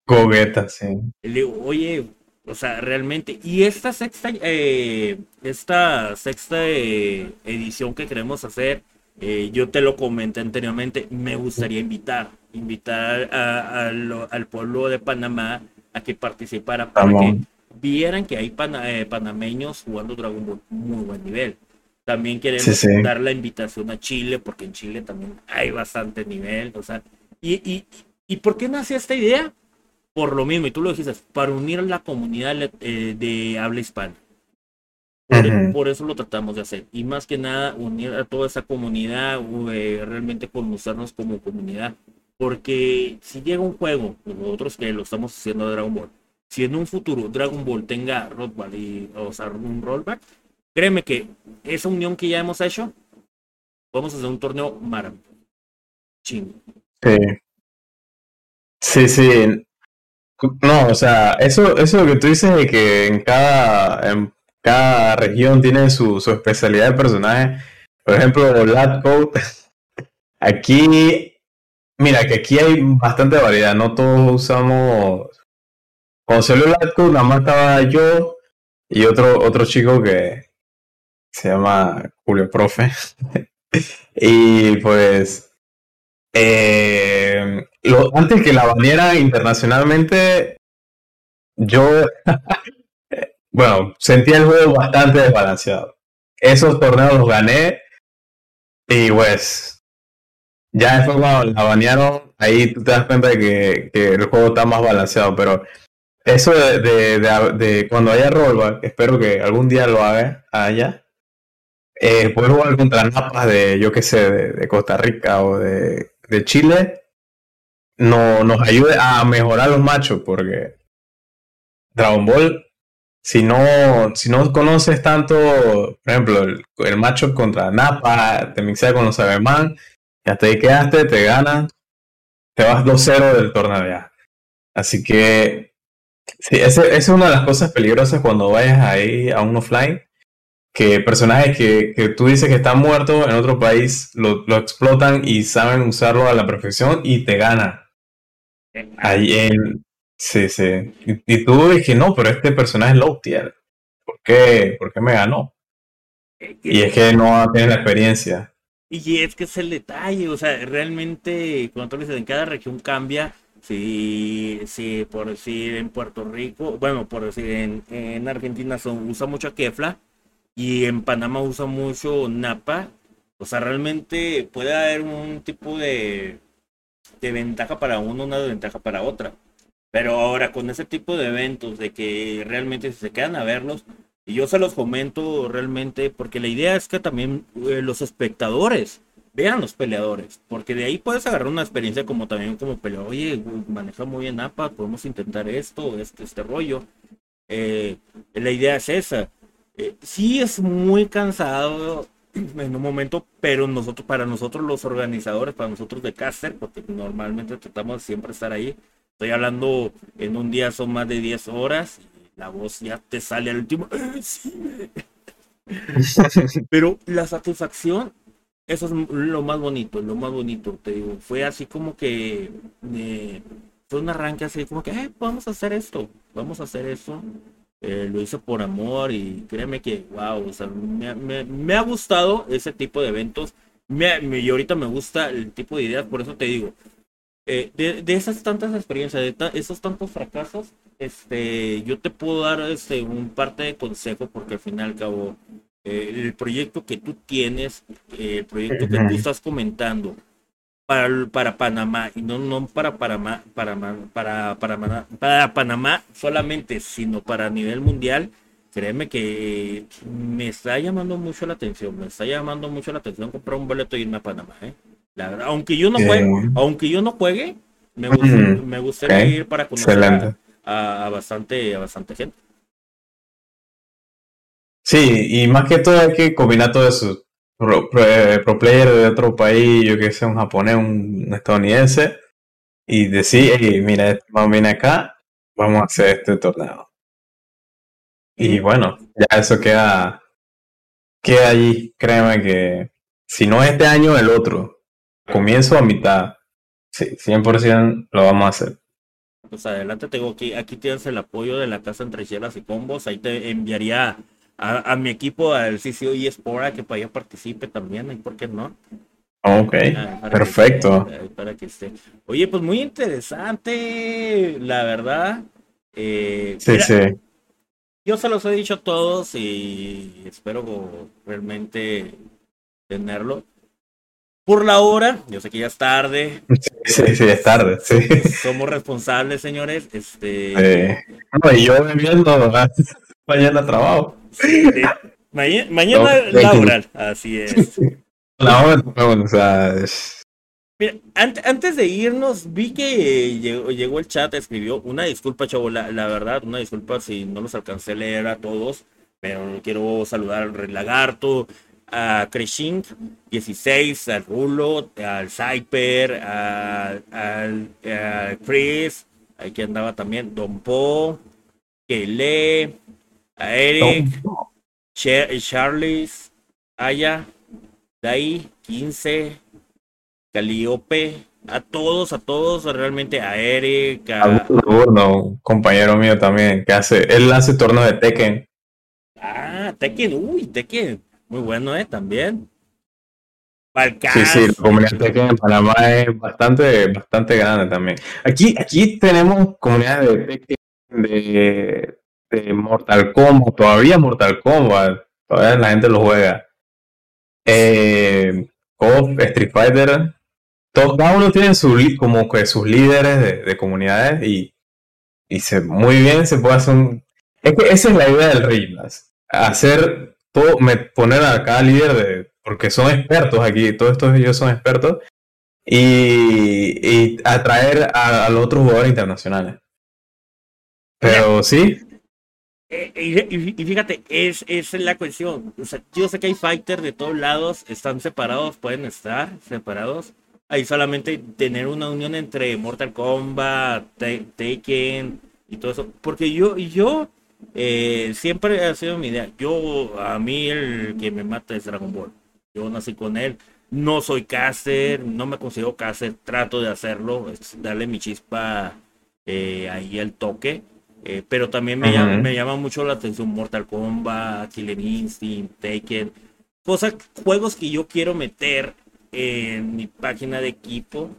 Bogueta, sí. le digo, oye, o sea, realmente. Y esta sexta, eh, esta sexta edición que queremos hacer, yo te lo comenté anteriormente, me gustaría invitar, invitar al pueblo de Panamá a que participara para que vieran que hay eh, panameños jugando Dragon Ball muy buen nivel. También queremos dar la invitación a Chile, porque en Chile también hay bastante nivel. O sea, y, y, y por qué nace esta idea? Por lo mismo, y tú lo dijiste, para unir a la comunidad eh, de habla hispana. Por, eso lo tratamos de hacer. Y más que nada, unir a toda esa comunidad, eh, realmente conocernos como comunidad. Porque si llega un juego, nosotros que lo estamos haciendo de Dragon Ball, si en un futuro Dragon Ball tenga rollback y, o sea, un rollback, créeme que esa unión que ya hemos hecho, vamos a hacer un torneo maravilloso. Chingo. Sí. Sí, sí. No, o sea, eso, eso que tú dices de que en cada, en cada región tiene su, su especialidad de personaje, Por ejemplo, Lat Code. Aquí, mira que aquí hay bastante variedad. No todos usamos. Cuando salió Code, nada más estaba yo y otro, otro chico que se llama Julio Profe. y pues. Eh, antes que la baniera internacionalmente, yo. bueno, sentía el juego bastante desbalanceado. Esos torneos los gané y pues. Ya después cuando la banearon, ahí tú te das cuenta de que, que el juego está más balanceado, pero eso de, de, cuando haya rollback, espero que algún día lo haga allá. Eh, poder jugar contra napas de, yo qué sé, de, Costa Rica o de, Chile, no, nos ayude a mejorar los machos, porque Dragon Ball, si no, si no conoces tanto, por ejemplo, el, macho contra Napa, te mixas con los Saberman, y hasta quedaste, te ganan, te vas 2-0 del torneo. Así que Sí, esa es una de las cosas peligrosas cuando vayas ahí a un offline, que personajes que, que tú dices que están muertos en otro país lo, lo, explotan y saben usarlo a la perfección y te ganan. Ahí en... Sí, sí. Y, tú dices, no, pero este personaje es low tier. ¿Por qué, ¿Por qué me ganó? Y es que no tienes la experiencia. Y es que es el detalle, o sea, realmente cuando tú dices en cada región cambia Sí, sí, por decir en Puerto Rico, bueno, por decir en, en Argentina son, usa mucho Kefla y en Panamá usa mucho Napa. O sea, realmente puede haber un tipo de, de ventaja para uno, una desventaja para otra. Pero ahora con ese tipo de eventos, de que realmente se quedan a verlos, y yo se los comento realmente, porque la idea es que también eh, los espectadores vean los peleadores, porque de ahí puedes agarrar una experiencia como también como peleador, oye, maneja muy bien APA, podemos intentar esto, este, este rollo. Eh, la idea es esa. Eh, sí es muy cansado en un momento, pero nosotros, para nosotros los organizadores, para nosotros de caster, porque normalmente tratamos de siempre estar ahí, estoy hablando en un día son más de 10 horas, y la voz ya te sale al último. pero la satisfacción eso es lo más bonito, lo más bonito, te digo. Fue así como que eh, fue un arranque así como que, eh, vamos a hacer esto, vamos a hacer eso. Eh, lo hice por amor y créeme que, wow, o sea, me, ha gustado ese tipo de eventos. Me, y ahorita me gusta el tipo de ideas, por eso te digo, eh, de, de, esas tantas experiencias, de esos tantos fracasos, este, yo te puedo dar este, un parte de consejo porque al final y al cabo el proyecto que tú tienes, eh, el proyecto que tú estás comentando para, para Panamá y no, no para, Panamá, para, para, para, para Panamá solamente, sino para nivel mundial, créeme que me está llamando mucho la atención, me está llamando mucho la atención comprar un boleto y irme a Panamá. ¿eh? La verdad, aunque yo no juegue, aunque yo no juegue, me, me gustaría ir para conocer a, a, bastante, a bastante gente. Sí, y más que todo hay que combinar todo eso. Pro, player de otro país, yo que sé, un japonés, un estadounidense, y decir, mira, este man viene acá, vamos a hacer este torneo. Y bueno, ya eso queda, queda allí, créeme que si no este año, el otro. Comienzo a mitad. Sí, 100% lo vamos a hacer. Pues adelante, tengo aquí, aquí tienes el apoyo de la casa entre chelas y combos. Ahí te enviaría a, mi equipo, al CCO y Espora, que para allá participe también, ¿y por qué no? Ok, perfecto. para que esté. Oye, pues muy interesante, la verdad. Eh, sí, sí. Yo se los he dicho a todos y espero realmente tenerlo. Por la hora, yo sé que ya es tarde. Sí, sí, es tarde, sí. Somos responsables, señores. Este. No, y yo viendo mañana trabajo. Mañana laboral, así es. Mira, antes de irnos, vi que llegó, el chat, escribió una disculpa, chavo, la, verdad, una disculpa si no los alcancé a leer a todos, pero quiero saludar al Rey Lagarto, a Kreshink 16, al Rulo, al Cyper, al, Chris, aquí andaba también Don Po, Kele, a Eric, Charles, Aya, De ahí, 15, Caliope, a todos, a todos, realmente a Eric, a... Burno, compañero mío también, que hace, él hace torneo de Tekken. Ah, Tekken, uy, Tekken, muy bueno, ¿eh? También. Sí, sí, la comunidad Tekken en Panamá es bastante, bastante grande también. Aquí, aquí tenemos comunidades de Tekken, de, de Mortal Kombat, todavía Mortal Kombat, todavía la gente lo juega. Eh, Street Fighter, todos, cada uno tiene su, como que sus líderes de, comunidades y, y se, muy bien se puede hacer un... Es que esa es la idea del Reyblast, hacer todo, me, poner a cada líder de... porque son expertos aquí, todos estos ellos son expertos, y, y atraer a, los otros jugadores internacionales. Pero sí, eh, y, fíjate, es, es la cuestión. Yo sé que hay fighters de todos lados, están separados, pueden estar separados. Hay solamente tener una unión entre Mortal Kombat, Taken y todo eso. Porque yo, yo eh, siempre ha sido mi idea. Yo, a mí el que me mata es Dragon Ball. Yo nací con él. No soy caster, no me considero caster, trato de hacerlo, darle mi chispa eh, ahí el toque eh, pero también me, llama, me llama mucho la atención Mortal Kombat, Killer Instinct, Taken. Cosas, juegos que yo quiero meter en mi página de equipo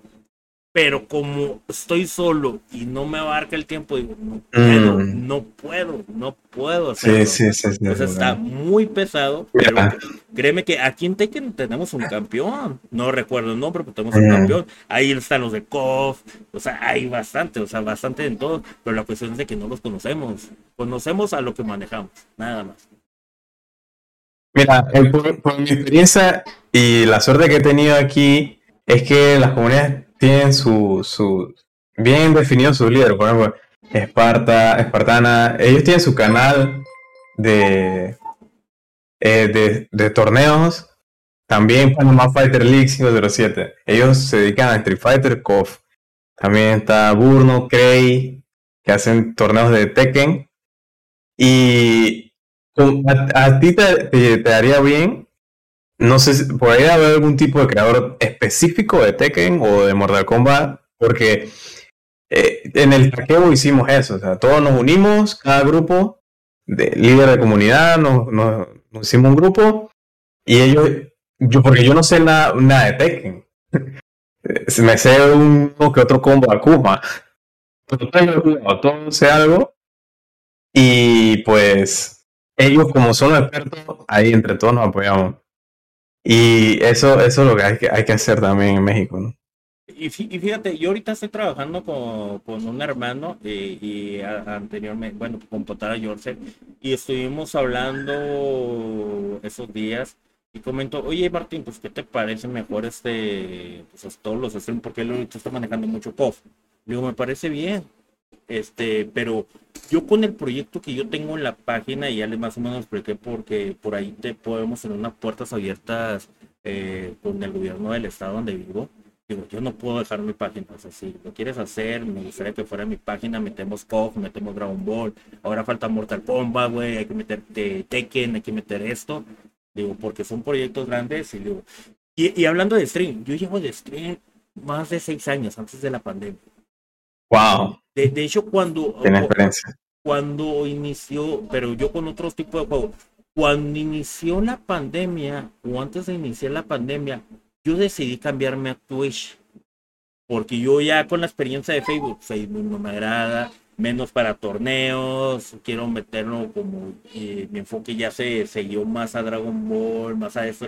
pero como estoy solo y no me abarca el tiempo, digo, no puedo, mm. no puedo, no puedo hacerlo. Sí, sí, sí. Entonces está muy pesado, pero créeme que aquí en Tekken tenemos un campeón. No recuerdo el nombre, pero tenemos un mm. campeón. Ahí están los de KOF, o sea, hay bastante, o sea, bastante en todo, pero la cuestión es de que no los conocemos. Conocemos a lo que manejamos, nada más. Mira, por mi experiencia y la suerte que he tenido aquí es que las comunidades tienen su, su bien definido su líder, por ejemplo, Esparta, Espartana, ellos tienen su canal de, eh, de, de, torneos, también Panama Fighter League 507, ellos se dedican a Street Fighter, KOF, también está Burno, Cray, que hacen torneos de Tekken, y a, ti te, te, te haría bien no sé si podría haber algún tipo de creador específico de Tekken o de Mortal Kombat, porque eh, en el taqueo hicimos eso, o sea, todos nos unimos, cada grupo de líder de comunidad, nos, nos, hicimos un grupo y ellos, yo porque yo no sé nada, nada de Tekken, me sé uno que otro combo Akuma, pero todos sé algo. Y pues ellos como son expertos, ahí entre todos nos apoyamos. Y eso, eso es lo que hay, que hay que hacer también en México, ¿no? Y, fíjate, yo ahorita estoy trabajando con, con un hermano eh, y anteriormente, bueno, con Potara Yorce, y estuvimos hablando esos días y comentó, oye Martín, pues ¿qué te parece mejor este, pues todos los streams? Porque él ahorita está manejando mucho POF. Digo, me parece bien, este, pero yo con el proyecto que yo tengo en la página, y ya les más o menos expliqué porque por ahí te podemos tener unas puertas abiertas eh, con el gobierno del estado donde vivo. Digo, yo no puedo dejar mi página. O sea, si lo quieres hacer, me gustaría que fuera mi página. Metemos KOF, metemos Dragon Ball. Ahora falta Mortal Kombat, güey. Hay que meter Tekken, hay que meter esto. Digo, porque son proyectos grandes. Y digo, y, y hablando de stream, yo llevo de stream más de seis años antes de la pandemia. Wow. De, hecho, cuando, experiencia. cuando inició, pero yo con otros tipos de juegos, cuando inició la pandemia o antes de iniciar la pandemia, yo decidí cambiarme a Twitch. Porque yo ya con la experiencia de Facebook, Facebook no me agrada, menos para torneos, quiero meterlo como eh, mi enfoque ya se siguió más a Dragon Ball, más a eso.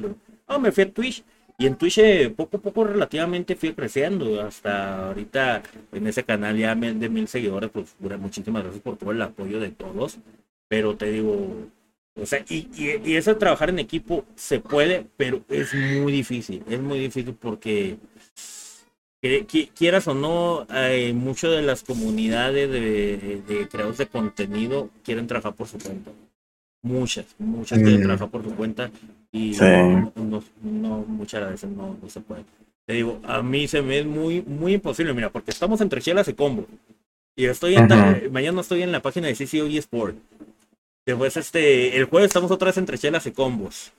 No, me fui a Twitch y en Twitch eh, poco a poco relativamente fui creciendo. Hasta ahorita en ese canal ya de mil seguidores. Pues muchísimas gracias por todo el apoyo de todos. Pero te digo, o sea, y, y, eso de trabajar en equipo se puede, pero es muy difícil. Es muy difícil porque quieras o no, hay muchas de las comunidades de, de creadores de contenido quieren trabajar por su cuenta muchas, muchas que trabajan por su cuenta y no, muchas veces no, se puede. Te digo, a mí se me es muy, muy imposible, mira, porque estamos entre chelas y combo. Y estoy en, mañana estoy en la página de CCO Sport. Después, este, el jueves estamos otra vez entre chelas y combos.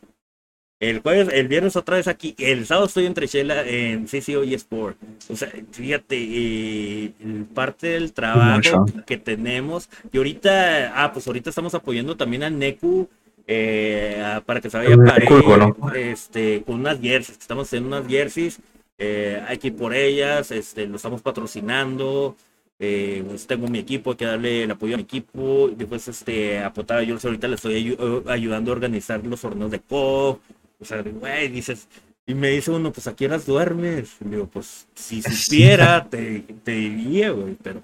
El jueves, el viernes otra vez aquí. El sábado estoy entre Chela en CCO y Sport. O sea, fíjate, eh, parte del trabajo que tenemos. Y ahorita, ah, pues ahorita estamos apoyando también a Neku eh, para que se vaya a este, con unas jerseys. Estamos haciendo unas jerseys. Eh, aquí por ellas, este, lo estamos patrocinando. Eh, pues tengo mi equipo, hay que darle el apoyo a mi equipo. Después, este, a yo ahorita le estoy ayudando a organizar los torneos de co o sea, güey, dices, y me dice uno, pues a qué horas duermes. Y digo, pues si supiera, te, te diría, güey, pero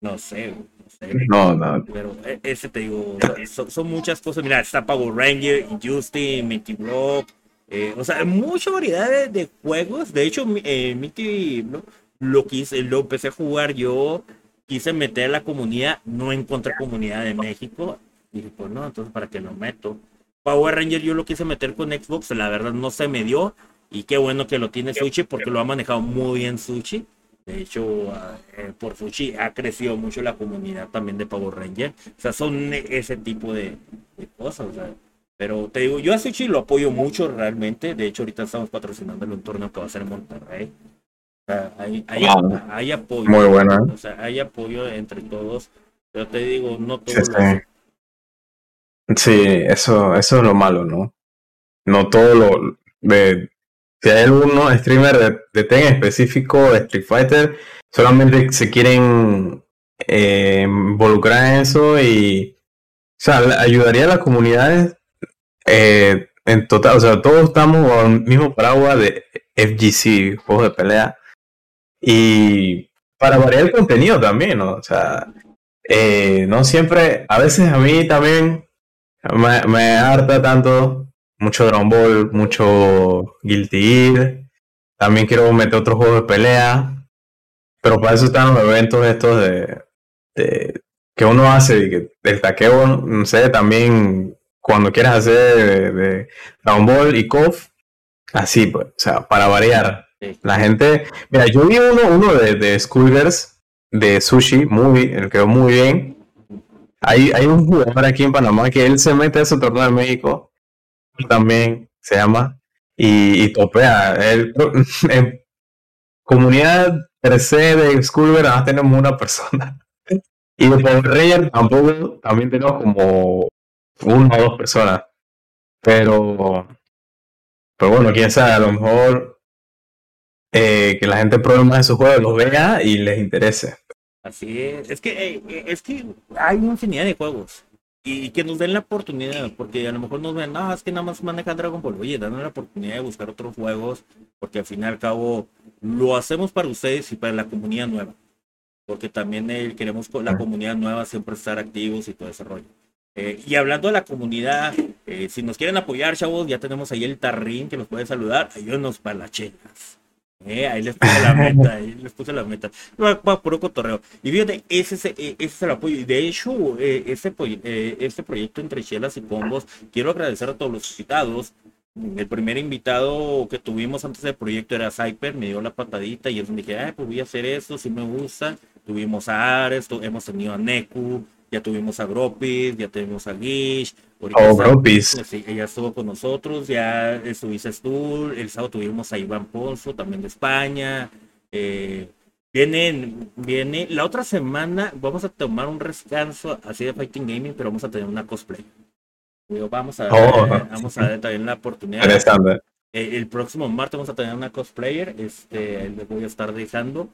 no sé, güey. No, no. Pero e, ese te digo, son, muchas cosas. Mira, está Power Ranger, Justin, Mickey Block. Eh, o sea, mucha variedad de, juegos. De hecho, eh, Mickey Block lo quise, lo empecé a jugar yo. Quise meter a la comunidad, no encontré comunidad de México. Y dije, pues no, entonces para qué no meto. Power Ranger yo lo quise meter con Xbox, la verdad no se me dio. Y qué bueno que lo tiene Sushi porque lo ha manejado muy bien Sushi. De hecho, eh, por Sushi ha crecido mucho la comunidad también de Power Ranger. O sea, son ese tipo de, cosas. Pero te digo, yo a Sushi lo apoyo mucho realmente. De hecho, ahorita estamos patrocinándole un torneo que va a ser en Monterrey. O sea, hay, hay, apoyo. Muy bueno. ¿eh? O sea, hay apoyo entre todos. Pero te digo, no todos Sí, eso, eso es lo malo, ¿no? No todo lo de si hay algunos streamer de, de Ten específico de Street Fighter, solamente se quieren eh, involucrar en eso y o sea, ayudaría a las comunidades eh, en total, o sea, todos estamos bajo el mismo paraguas de FGC, juegos de pelea, y para variar el contenido también. O sea, eh, no siempre, a veces a mí también me, me harta tanto, mucho Dragon Ball, mucho Guilty Gear. También quiero meter otros juegos de pelea. Pero para eso están los eventos estos de, de que uno hace, y que el taqueo, no sé, también cuando quieras hacer de, Dragon Ball y KOF, así pues, o sea, para variar. La gente, mira, yo vi uno, uno de, de Schoolgirls de sushi, muy, el quedó muy bien. Hay, hay un jugador aquí en Panamá que él se mete a ese torneo de México, también se llama, y, topea. Él, en comunidad per se de Schoolver, nada tenemos una persona. Y de Power Ranger tampoco, también tenemos como una o dos personas. Pero, pero bueno, quién sabe, a lo mejor eh, que la gente pruebe más esos juegos, los vea y les interese. Así es. Es que, eh, eh, es que hay infinidad de juegos. Y que nos den la oportunidad, porque a lo mejor nos ven, no, es que nada más manejan Dragon Ball. Oye, dan la oportunidad de buscar otros juegos, porque al fin y al cabo lo hacemos para ustedes y para la comunidad nueva. Porque también eh, queremos con la comunidad nueva siempre estar activos y todo ese rollo. y hablando de la comunidad, si nos quieren apoyar, chavos, ya tenemos ahí el tarrín que los puede saludar. Ayúdenos para las chelas. Eh, ahí les puse la meta, ahí les puse la meta. Va, puro cotorreo. Y fíjate, ese, ese, ese es el apoyo. Y de hecho, eh, este, eh, este proyecto entre chelas y combos, quiero agradecer a todos los invitados. El primer invitado que tuvimos antes del proyecto era Cyper, me dio la patadita y yo dije, ah, pues voy a hacer esto, si me gusta. Tuvimos a Ares, hemos tenido a Neku, ya tuvimos a Gropis, ya tuvimos a Gish. Oh, Gropis. Sí, ella estuvo con nosotros, ya estuviste tú, el sábado tuvimos a Iván Ponzo, también de España. Eh, vienen, viene, la otra semana vamos a tomar un descanso así de Fighting Gaming, pero vamos a tener una cosplay. vamos a, oh. vamos a ver también la oportunidad. Eh, el próximo martes vamos a tener una cosplayer, este, les voy a estar dejando.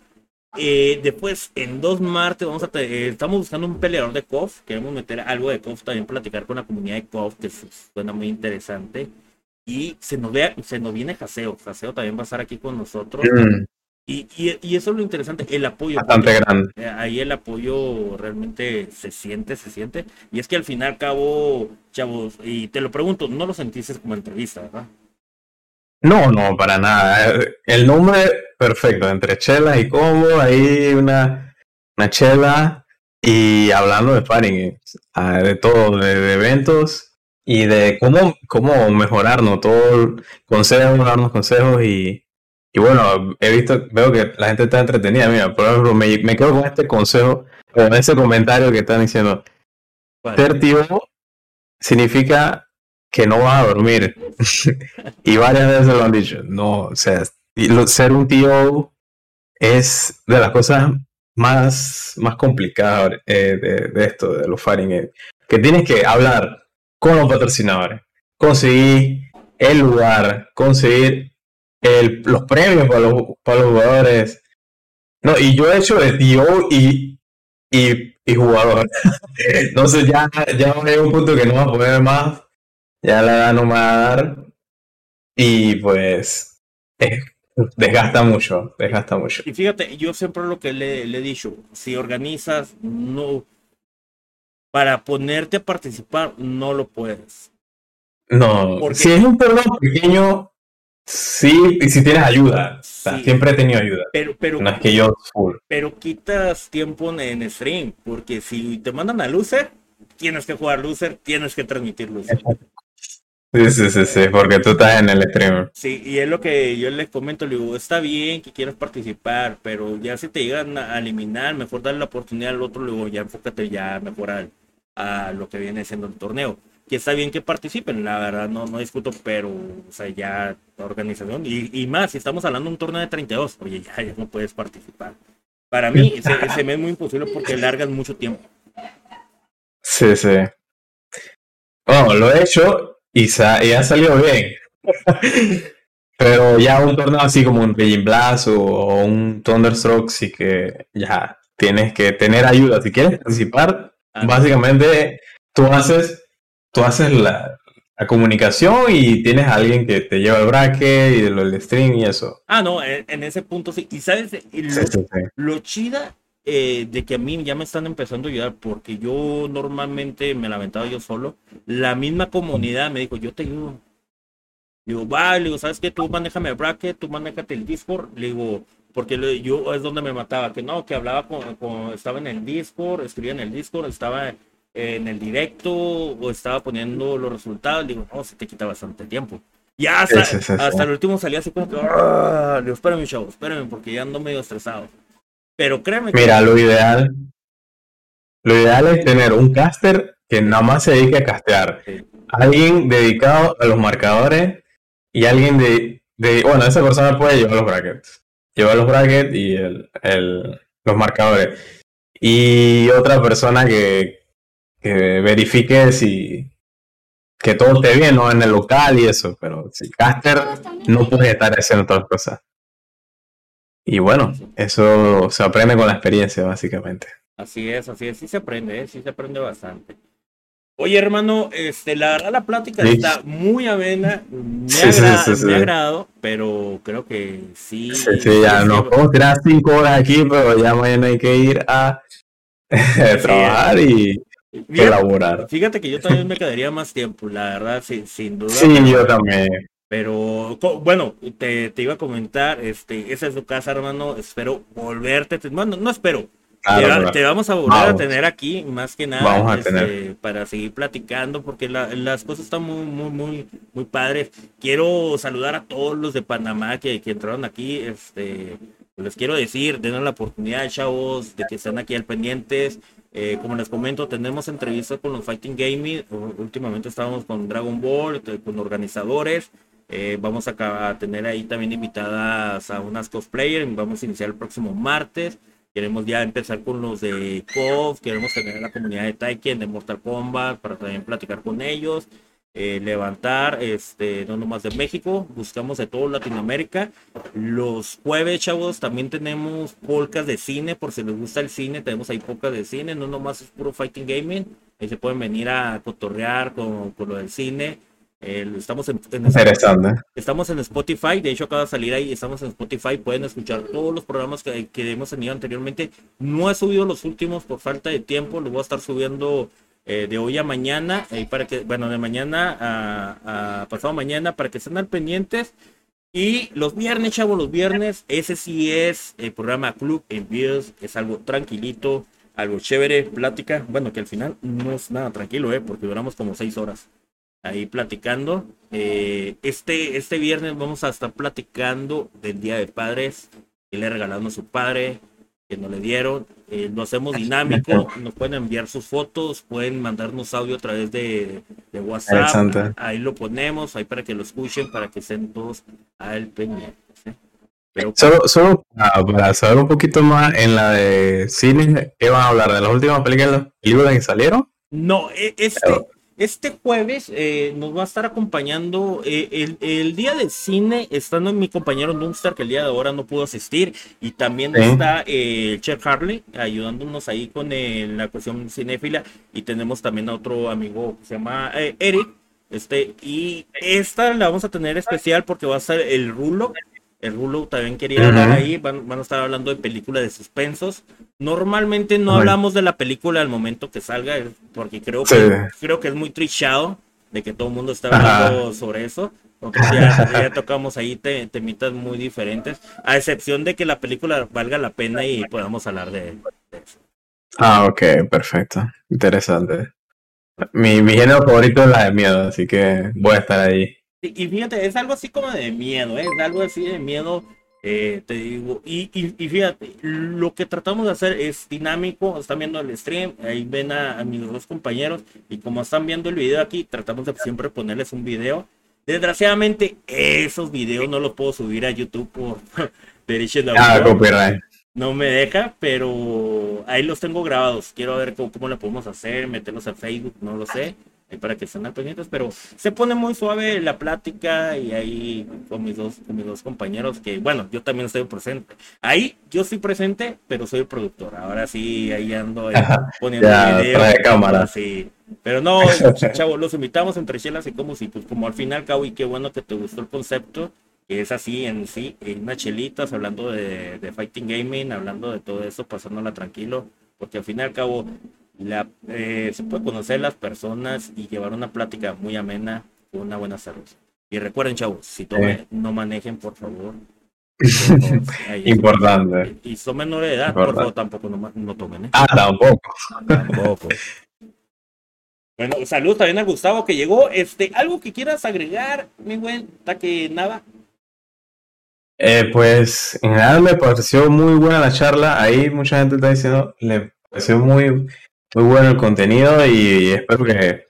Eh, después, en dos martes, vamos a eh, estamos buscando un peleador de KOF. Queremos meter algo de KOF, también platicar con la comunidad de KOF, que suena muy interesante. Y se nos, ve, se nos viene Jaseo. Jaseo también va a estar aquí con nosotros. Mm. Y, y, eso es lo interesante, el apoyo. Bastante grande. Eh, ahí el apoyo realmente se siente, se siente. Y es que al fin y al cabo, chavos, y te lo pregunto, no lo sentiste como entrevista, ¿verdad? No, no, para nada. El nombre perfecto, entre chelas y combo, ahí una, una chela y hablando de sparring, ah, de todo, de, eventos y de cómo, cómo mejorarnos, todo consejos, darnos consejos y, y bueno, he visto, veo que la gente está entretenida, mira, por ejemplo, me, me quedo con este consejo, con ese comentario que están diciendo, ser significa que no vas a dormir. y varias veces lo han dicho. No, o sea, ser un tío es de las cosas más, más complicadas eh, de, esto, de los fighting Que tienes que hablar con los patrocinadores, conseguir el lugar, conseguir el, los premios para los, para los jugadores. No, y yo he hecho de tío y, y, jugador. Entonces ya, ya un punto que no va a poder más. Ya la edad no me va a dar. Y pues eh, desgasta mucho, desgasta mucho. Y fíjate, yo siempre lo que le, le he dicho, si organizas, no, para ponerte a participar, no lo puedes. No, Porque... si es un torneo pequeño, sí, y si tienes ayuda. siempre he tenido ayuda. Pero, pero, no es que yo Pero quitas tiempo en, stream, porque si te mandan a Loser, tienes que jugar Loser, tienes que transmitir Loser. Sí, sí, sí, sí, porque tú estás en el stream. Sí, y es lo que yo les comento, le digo, está bien que quieras participar, pero ya si te llegan a eliminar, mejor darle la oportunidad al otro, luego ya enfócate ya mejor al, a lo que viene siendo el torneo. Que está bien que participen, la verdad no, no discuto, pero o sea, ya la organización, y, y más, si estamos hablando de un torneo de 32, oye, ya, ya no puedes participar. Para mí se, se me es muy imposible porque largan mucho tiempo. Sí, sí. Bueno, lo he hecho y, y ha salido bien. Pero ya un torneo así como un Beijing Blast o, un Thunderstroke sí que ya tienes que tener ayuda. Si quieres participar, Básicamente, tú haces, tú haces la, comunicación y tienes a alguien que te lleva el bracket y el stream y eso. Ah, no, en, ese punto sí. Y sabes, lo, chida eh, de que a mí ya me están empezando a ayudar, porque yo normalmente me lamentaba yo solo. La misma comunidad me dijo, yo te ayudo. Digo, va, le digo, ¿sabes qué? Tú manéjame el bracket, tú manéjate el Discord. Le digo, porque yo es donde me mataba, que no, que hablaba con, estaba en el Discord, escribía en el Discord, estaba en el directo o estaba poniendo los resultados, digo, no, se te quita bastante tiempo. Y hasta, hasta el último salía así como que, ah, digo, espérame, chavo, espérame, porque ya ando medio estresado. Pero créeme que... Mira, lo ideal, lo ideal es tener un caster que nada más se dedique a castear. Alguien dedicado a los marcadores y alguien de, de, bueno, esa persona puede llevar los brackets lleva los brackets y el, el, los marcadores. Y otra persona que, que verifique si que todo esté bien, ¿no? En el local y eso, pero si caster no puede estar haciendo otras cosas. Y bueno, eso se aprende con la experiencia, básicamente. Así es, así es, sí se aprende, ¿eh? sí se aprende bastante. Oye, hermano, este, la verdad la plática está muy amena, me, ha agradado, pero creo que sí. Sí, sí, ya nos podemos tirar cinco horas aquí, pero ya mañana hay que ir a trabajar y elaborar. Fíjate que yo también me quedaría más tiempo, la verdad, sin, sin duda. Sí, yo también. Pero bueno, te, te, iba a comentar, este, esa es tu casa, hermano. Espero volverte. Bueno, no espero, te, vamos a volver a tener aquí, más que nada, este, para seguir platicando, porque las cosas están muy, muy, muy, muy padres. Quiero saludar a todos los de Panamá que, que entraron aquí. Este, les quiero decir, denle la oportunidad, chavos, de que estén aquí al pendientes. Eh, como les comento, tenemos entrevistas con los Fighting Gaming. Últimamente estábamos con Dragon Ball, con organizadores. Eh, vamos a, a, tener ahí también invitadas a unas cosplayers. Vamos a iniciar el próximo martes. Queremos ya empezar con los de KOF, queremos tener la comunidad de Taiken, de Mortal Kombat, para también platicar con ellos. Eh, levantar, este, no nomás de México, buscamos de todo Latinoamérica. Los jueves, chavos, también tenemos polcas de cine, por si les gusta el cine, tenemos ahí polcas de cine, no nomás es puro fighting gaming, ahí se pueden venir a cotorrear con, con lo del cine estamos en, estamos en Spotify, de hecho acaba de salir ahí, estamos en Spotify, pueden escuchar todos los programas que, hemos tenido anteriormente. No he subido los últimos por falta de tiempo, los voy a estar subiendo eh, de hoy a mañana, y para que, bueno, de mañana a, pasado mañana, para que estén al pendientes. Y los viernes, chavos, los viernes, ese sí es el programa Club Envíos, es algo tranquilito, algo chévere, plática. Bueno, que al final no es nada tranquilo, ¿eh? porque duramos como seis horas ahí platicando. Eh, este, este viernes vamos a estar platicando del Día de Padres, que le regalando a su padre. que nos le dieron. Eh, lo hacemos dinámico, nos pueden enviar sus fotos, pueden mandarnos audio a través de, de WhatsApp. Ahí lo ponemos, ahí para que lo escuchen, para que estén todos al pendiente. Pero, solo, solo para, saber un poquito más en la de cine, ¿qué van a hablar? ¿De las últimas películas, películas que salieron? No, e, este, este jueves eh, nos va a estar acompañando eh, el, día del cine, estando mi compañero Dumpster, que el día de ahora no pudo asistir, y también está eh, el Chef Harley ayudándonos ahí con la cuestión cinéfila, y tenemos también a otro amigo que se llama Eric, este, y esta la vamos a tener especial porque va a ser el Rulo, el Rulo también quería hablar ahí, van, a estar hablando de películas de suspensos. Normalmente no hablamos de la película al momento que salga, porque creo que, creo que es muy trichado de que todo el mundo está hablando sobre eso. Porque ya, tocamos ahí temitas muy diferentes, a excepción de que la película valga la pena y podamos hablar de, eso. Ah, ok, perfecto. Interesante. Mi, mi género favorito es la de miedo, así que voy a estar ahí. Y fíjate, es algo así como de miedo, ¿eh? es algo así de miedo, eh, te digo. Y, y, fíjate, lo que tratamos de hacer es dinámico. Están viendo el stream, ahí ven a, mis dos compañeros. Y como están viendo el video aquí, tratamos de siempre ponerles un video. Desgraciadamente, esos videos no los puedo subir a YouTube por derechos de autor. No me deja, pero ahí los tengo grabados. Quiero ver cómo, cómo lo podemos hacer, meterlos a Facebook, no lo sé para que estén al pendientes, pero se pone muy suave la plática y ahí con mis dos, con mis dos compañeros que, bueno, yo también estoy presente. Ahí yo estoy presente, pero soy el productor. Ahora sí, ahí ando poniendo ya, video. Trae cámara. Sí. Pero no, chavo, los invitamos entre chelas y como si, pues como al final, cabo, y qué bueno que te gustó el concepto, que es así en sí, en unas chelitas, hablando de, de fighting gaming, hablando de todo eso, pasándola tranquilo, porque al fin y al cabo la, eh, se puede conocer las personas y llevar una plática muy amena con una buena salud. Y recuerden, chavos, si tomen, no manejen, por favor. Importante. Y son menores de edad, por favor, tampoco no, tomen. ¿eh? Ah, tampoco. Tampoco. Bueno, salud también a Gustavo que llegó. Este, algo que quieras agregar, mi buen Taque Nava. Eh, pues en general me pareció muy buena la charla. Ahí mucha gente está diciendo, le pareció muy muy bueno el contenido y espero que,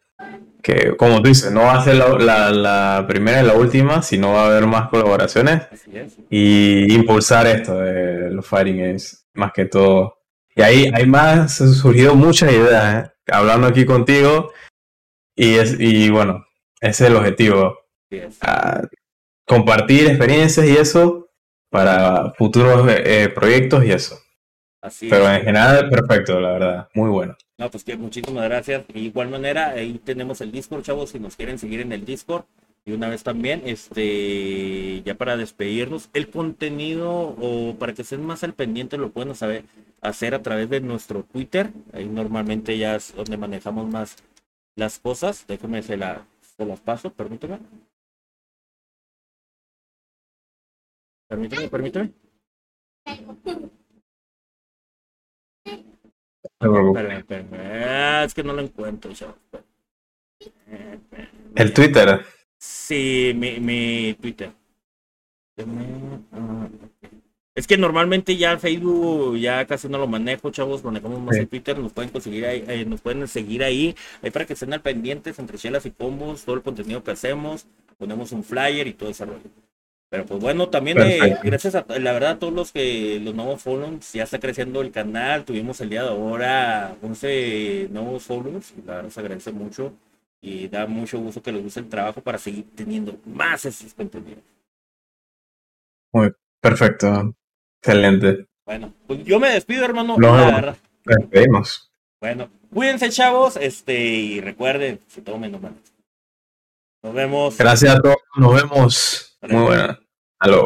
que como tú dices, no va a ser la, la, primera y la última, sino va a haber más colaboraciones y impulsar esto de los Fighting Games, más que todo. Y ahí hay más, han surgido muchas ideas, ¿eh? hablando aquí contigo, y, es, y bueno, ese es el objetivo. Compartir experiencias y eso para futuros eh, proyectos y eso. Pero en general, perfecto, la verdad. Muy bueno. No, pues que muchísimas gracias. De igual manera, ahí tenemos el Discord, chavos, si nos quieren seguir en el Discord. Y una vez también, este, ya para despedirnos, el contenido o para que estén más al pendiente lo pueden saber, hacer a través de nuestro Twitter. Ahí normalmente ya es donde manejamos más las cosas. Déjenme se, la, se las paso, permíteme. Permíteme, permíteme. Es que no lo encuentro, ¿El Twitter? Sí, mi, mi Twitter. Es que normalmente ya Facebook ya casi no lo manejo, chavos, manejamos más el Twitter, nos pueden conseguir ahí, eh, nos pueden seguir ahí, ahí para que estén al pendientes entre chelas y combos, todo el contenido que hacemos, ponemos un flyer y todo ese rollo. Pero pues bueno, también eh, gracias a la verdad a todos los que los nuevos followers, ya está creciendo el canal, tuvimos el día de ahora 11 nuevos followers, la verdad se agradece mucho y da mucho gusto que les guste el trabajo para seguir teniendo más esos contenidos. Muy perfecto, excelente. Bueno, pues yo me despido hermano. Nos despedimos. Bueno, cuídense chavos, este y recuerden, si tomen no Nos vemos. Gracias a todos, nos vemos. Muy buena. Hasta